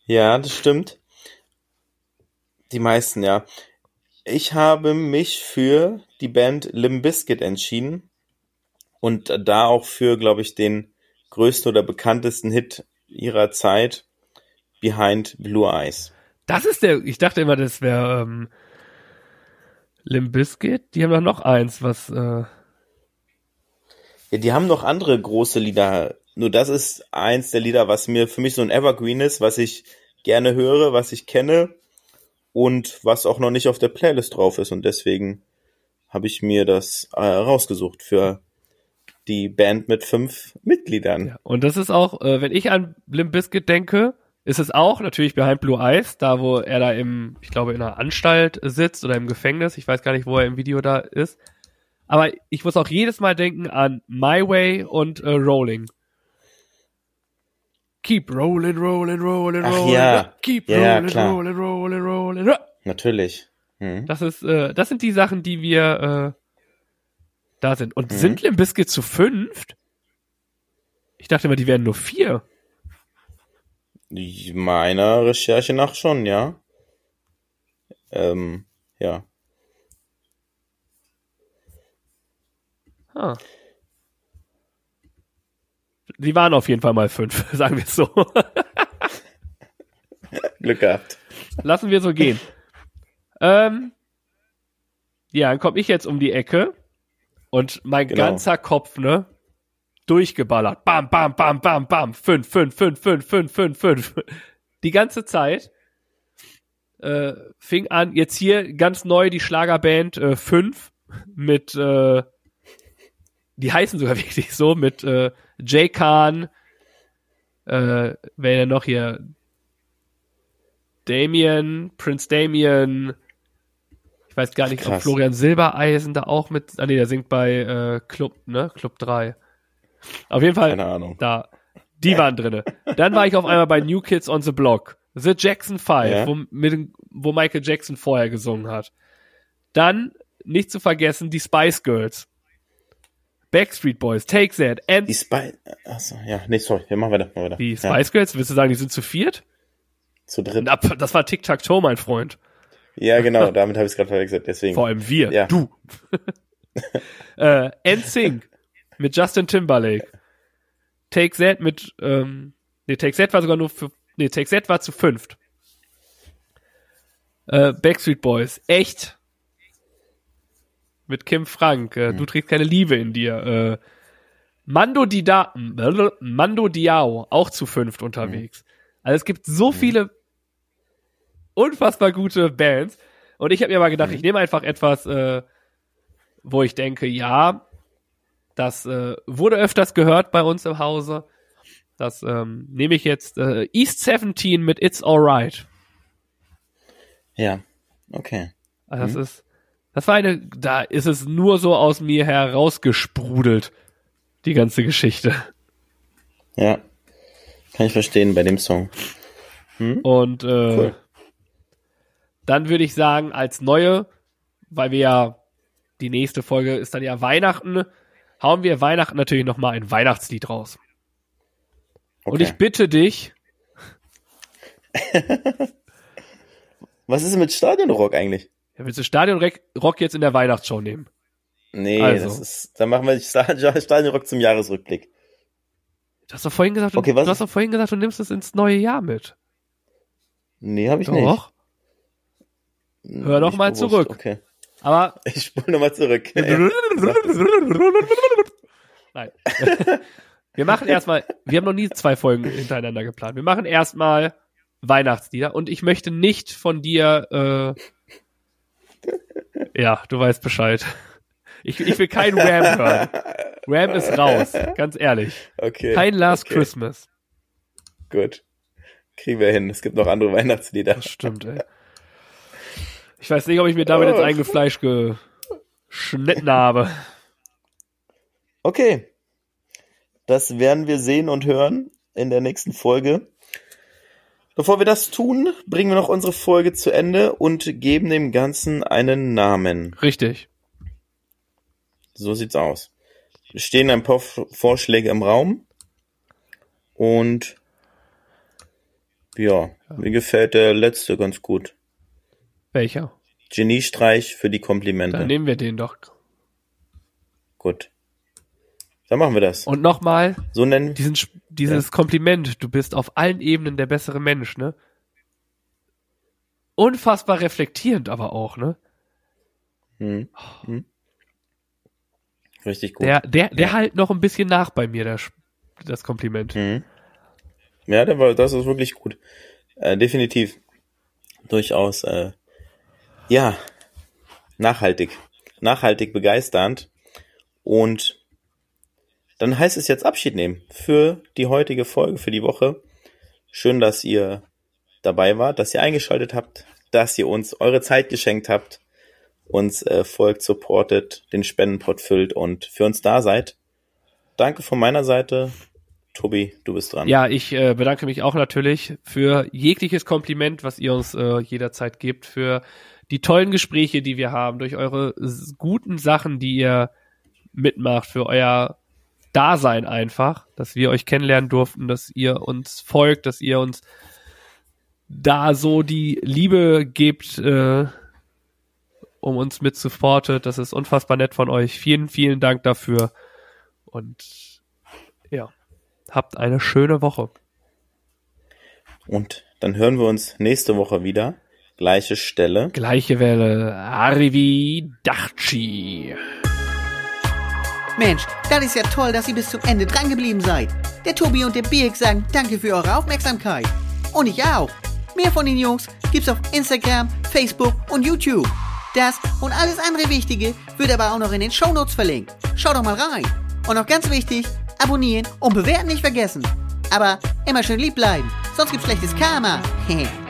Ja, das stimmt. Die meisten, ja. Ich habe mich für die Band Limp Bizkit entschieden und da auch für, glaube ich, den größten oder bekanntesten Hit ihrer Zeit, Behind Blue Eyes. Das ist der, ich dachte immer, das wäre ähm, Limp Bizkit. Die haben doch noch eins, was äh, Ja, die haben noch andere große Lieder. Nur das ist eins der Lieder, was mir für mich so ein Evergreen ist, was ich gerne höre, was ich kenne und was auch noch nicht auf der Playlist drauf ist. Und deswegen habe ich mir das äh, rausgesucht für die Band mit fünf Mitgliedern. Ja, und das ist auch, äh, wenn ich an Limp Bizkit denke, ist es auch natürlich Behind Blue Eyes, da wo er da im, ich glaube, in einer Anstalt sitzt oder im Gefängnis. Ich weiß gar nicht, wo er im Video da ist. Aber ich muss auch jedes Mal denken an My Way und äh, Rolling. Keep rolling, rolling, rolling, Ach rolling. ja. Keep Ja, ja, rolling, rolling, rolling, rolling. Natürlich. Mhm. Das ist, äh, das sind die Sachen, die wir äh, da sind. Und Mhm. sind Limp Bizkit zu fünft? Ich dachte immer, die wären nur vier. Meiner Recherche nach schon, ja. Ähm, ja. Ah. Die waren auf jeden Fall mal fünf, sagen wir es so. Glück gehabt. Lassen wir so gehen. Ähm, ja, dann komme ich jetzt um die Ecke und mein Genau. ganzer Kopf, ne, durchgeballert. Bam, bam, bam, bam, bam. Fünf, fünf, fünf, fünf, fünf, fünf, fünf. Die ganze Zeit äh, fing an, jetzt hier ganz neu die Schlagerband äh, fünf mit, äh, die heißen sogar wirklich so, mit äh, Jay Khan, äh, wer denn noch hier? Damien, Prince Damien, ich weiß gar nicht, ob Krass. Florian Silbereisen da auch mit, ah nee, der singt bei äh, Club, ne, Club 3. Auf jeden Fall, Keine Ahnung. da, die waren drinne. Dann war ich auf einmal bei New Kids on the Block. The Jackson 5, Ja. wo, mit, wo Michael Jackson vorher gesungen hat. Dann, nicht zu vergessen, die Spice Girls. Backstreet Boys, Take That, and Die Spy. Achso, ja, nee, sorry, wir machen weiter. Machen weiter. die ja, Spice Girls, willst du sagen, die sind zu viert? zu dritt. Das war Tic-Tac-Toe, mein Freund. Ja, genau, damit habe ich es gerade verwechselt, deswegen. Vor allem wir, Ja. du. äh, NSYNC mit Justin Timberlake. Take That mit, ähm, nee, Take That war sogar nur für, nee, Take That war zu fünft. Äh, Backstreet Boys, echt. Mit Kim Frank, äh, du trägst keine Liebe in dir. Äh, Mando, Dida Mando Diao, auch zu fünft unterwegs. Also es gibt so viele unfassbar gute Bands. Und ich habe mir mal gedacht, ich nehme einfach etwas, äh, wo ich denke, ja, das äh, wurde öfters gehört bei uns im Hause. Das ähm, nehme ich jetzt äh, East 17 mit It's Alright. Ja, okay. Also das ist, das war eine, da ist es nur so aus mir herausgesprudelt, die ganze Geschichte. Ja. Kann ich verstehen bei dem Song. Und äh, Cool. Dann würde ich sagen, als neue, weil wir ja, die nächste Folge ist dann ja Weihnachten, hauen wir Weihnachten natürlich nochmal ein Weihnachtslied raus. Und ich bitte dich, Was ist denn mit Stadionrock eigentlich? ja, willst du Stadionrock jetzt in der Weihnachtsshow nehmen? Nee, Also. das ist, dann machen wir Sta- Stadionrock zum Jahresrückblick. Du hast doch vorhin gesagt, du- Okay, was- du hast doch vorhin gesagt, du nimmst es ins neue Jahr mit. Nee, habe ich nicht. Hör doch mal bewusst. zurück. Okay. Aber Ich spule nochmal zurück. Nein. Wir machen erstmal, wir haben noch nie zwei Folgen hintereinander geplant. Wir machen erstmal Weihnachtslieder und ich möchte nicht von dir, äh, ja, du weißt Bescheid. Ich, ich will kein Ram hören. Ram ist raus, ganz ehrlich. Okay. Kein Last okay. Christmas. Gut. Kriegen wir hin. Es gibt noch andere Weihnachtslieder. Das stimmt, ey. Ich weiß nicht, ob ich mir damit jetzt Oh. Eingefleisch geschnitten habe. Okay. Das werden wir sehen und hören in der nächsten Folge. Bevor wir das tun, bringen wir noch unsere Folge zu Ende und geben dem Ganzen einen Namen. Richtig. So sieht's aus. Es stehen ein paar Vorschläge im Raum. Und ja, mir gefällt der letzte ganz gut. Welcher? Geniestreich für die Komplimente. Dann nehmen wir den doch. Gut. Dann machen wir das. Und nochmal, So nennen diesen, dieses Kompliment, du bist auf allen Ebenen der bessere Mensch, ne? Unfassbar reflektierend aber auch, ne? Hm. Hm. Richtig gut. Der, der, der halt noch ein bisschen nach bei mir, Sch- das Kompliment. Mhm. Ja, der war, das ist wirklich gut. Äh, definitiv. Durchaus, äh, ja, nachhaltig. Nachhaltig begeisternd. Und dann heißt es jetzt Abschied nehmen für die heutige Folge, für die Woche. Schön, dass ihr dabei wart, dass ihr eingeschaltet habt, dass ihr uns eure Zeit geschenkt habt, uns äh, folgt, supportet, den Spendenpot füllt und für uns da seid. Danke von meiner Seite. Tobi, du bist dran. Ja, ich äh, bedanke mich auch natürlich für jegliches Kompliment, was ihr uns äh, jederzeit gebt, für die tollen Gespräche, die wir haben, durch eure guten Sachen, die ihr mitmacht, für euer Dasein einfach, dass wir euch kennenlernen durften, dass ihr uns folgt, dass ihr uns da so die Liebe gebt, äh, um uns mit supportet. Das ist unfassbar nett von euch. Vielen, vielen Dank dafür. Und ja, habt eine schöne Woche. Und dann hören wir uns nächste Woche wieder. Gleiche Stelle. Gleiche Welle. Arrivederci. Mensch, das ist ja toll, dass ihr bis zum Ende dran geblieben seid. Der Tobi und der Birk sagen danke für eure Aufmerksamkeit. Und ich auch. Mehr von den Jungs gibt's auf Instagram, Facebook und YouTube. Das und alles andere Wichtige wird aber auch noch in den Shownotes verlinkt. Schaut doch mal rein. Und noch ganz wichtig, abonnieren und bewerten nicht vergessen. Aber immer schön lieb bleiben, sonst gibt's schlechtes Karma.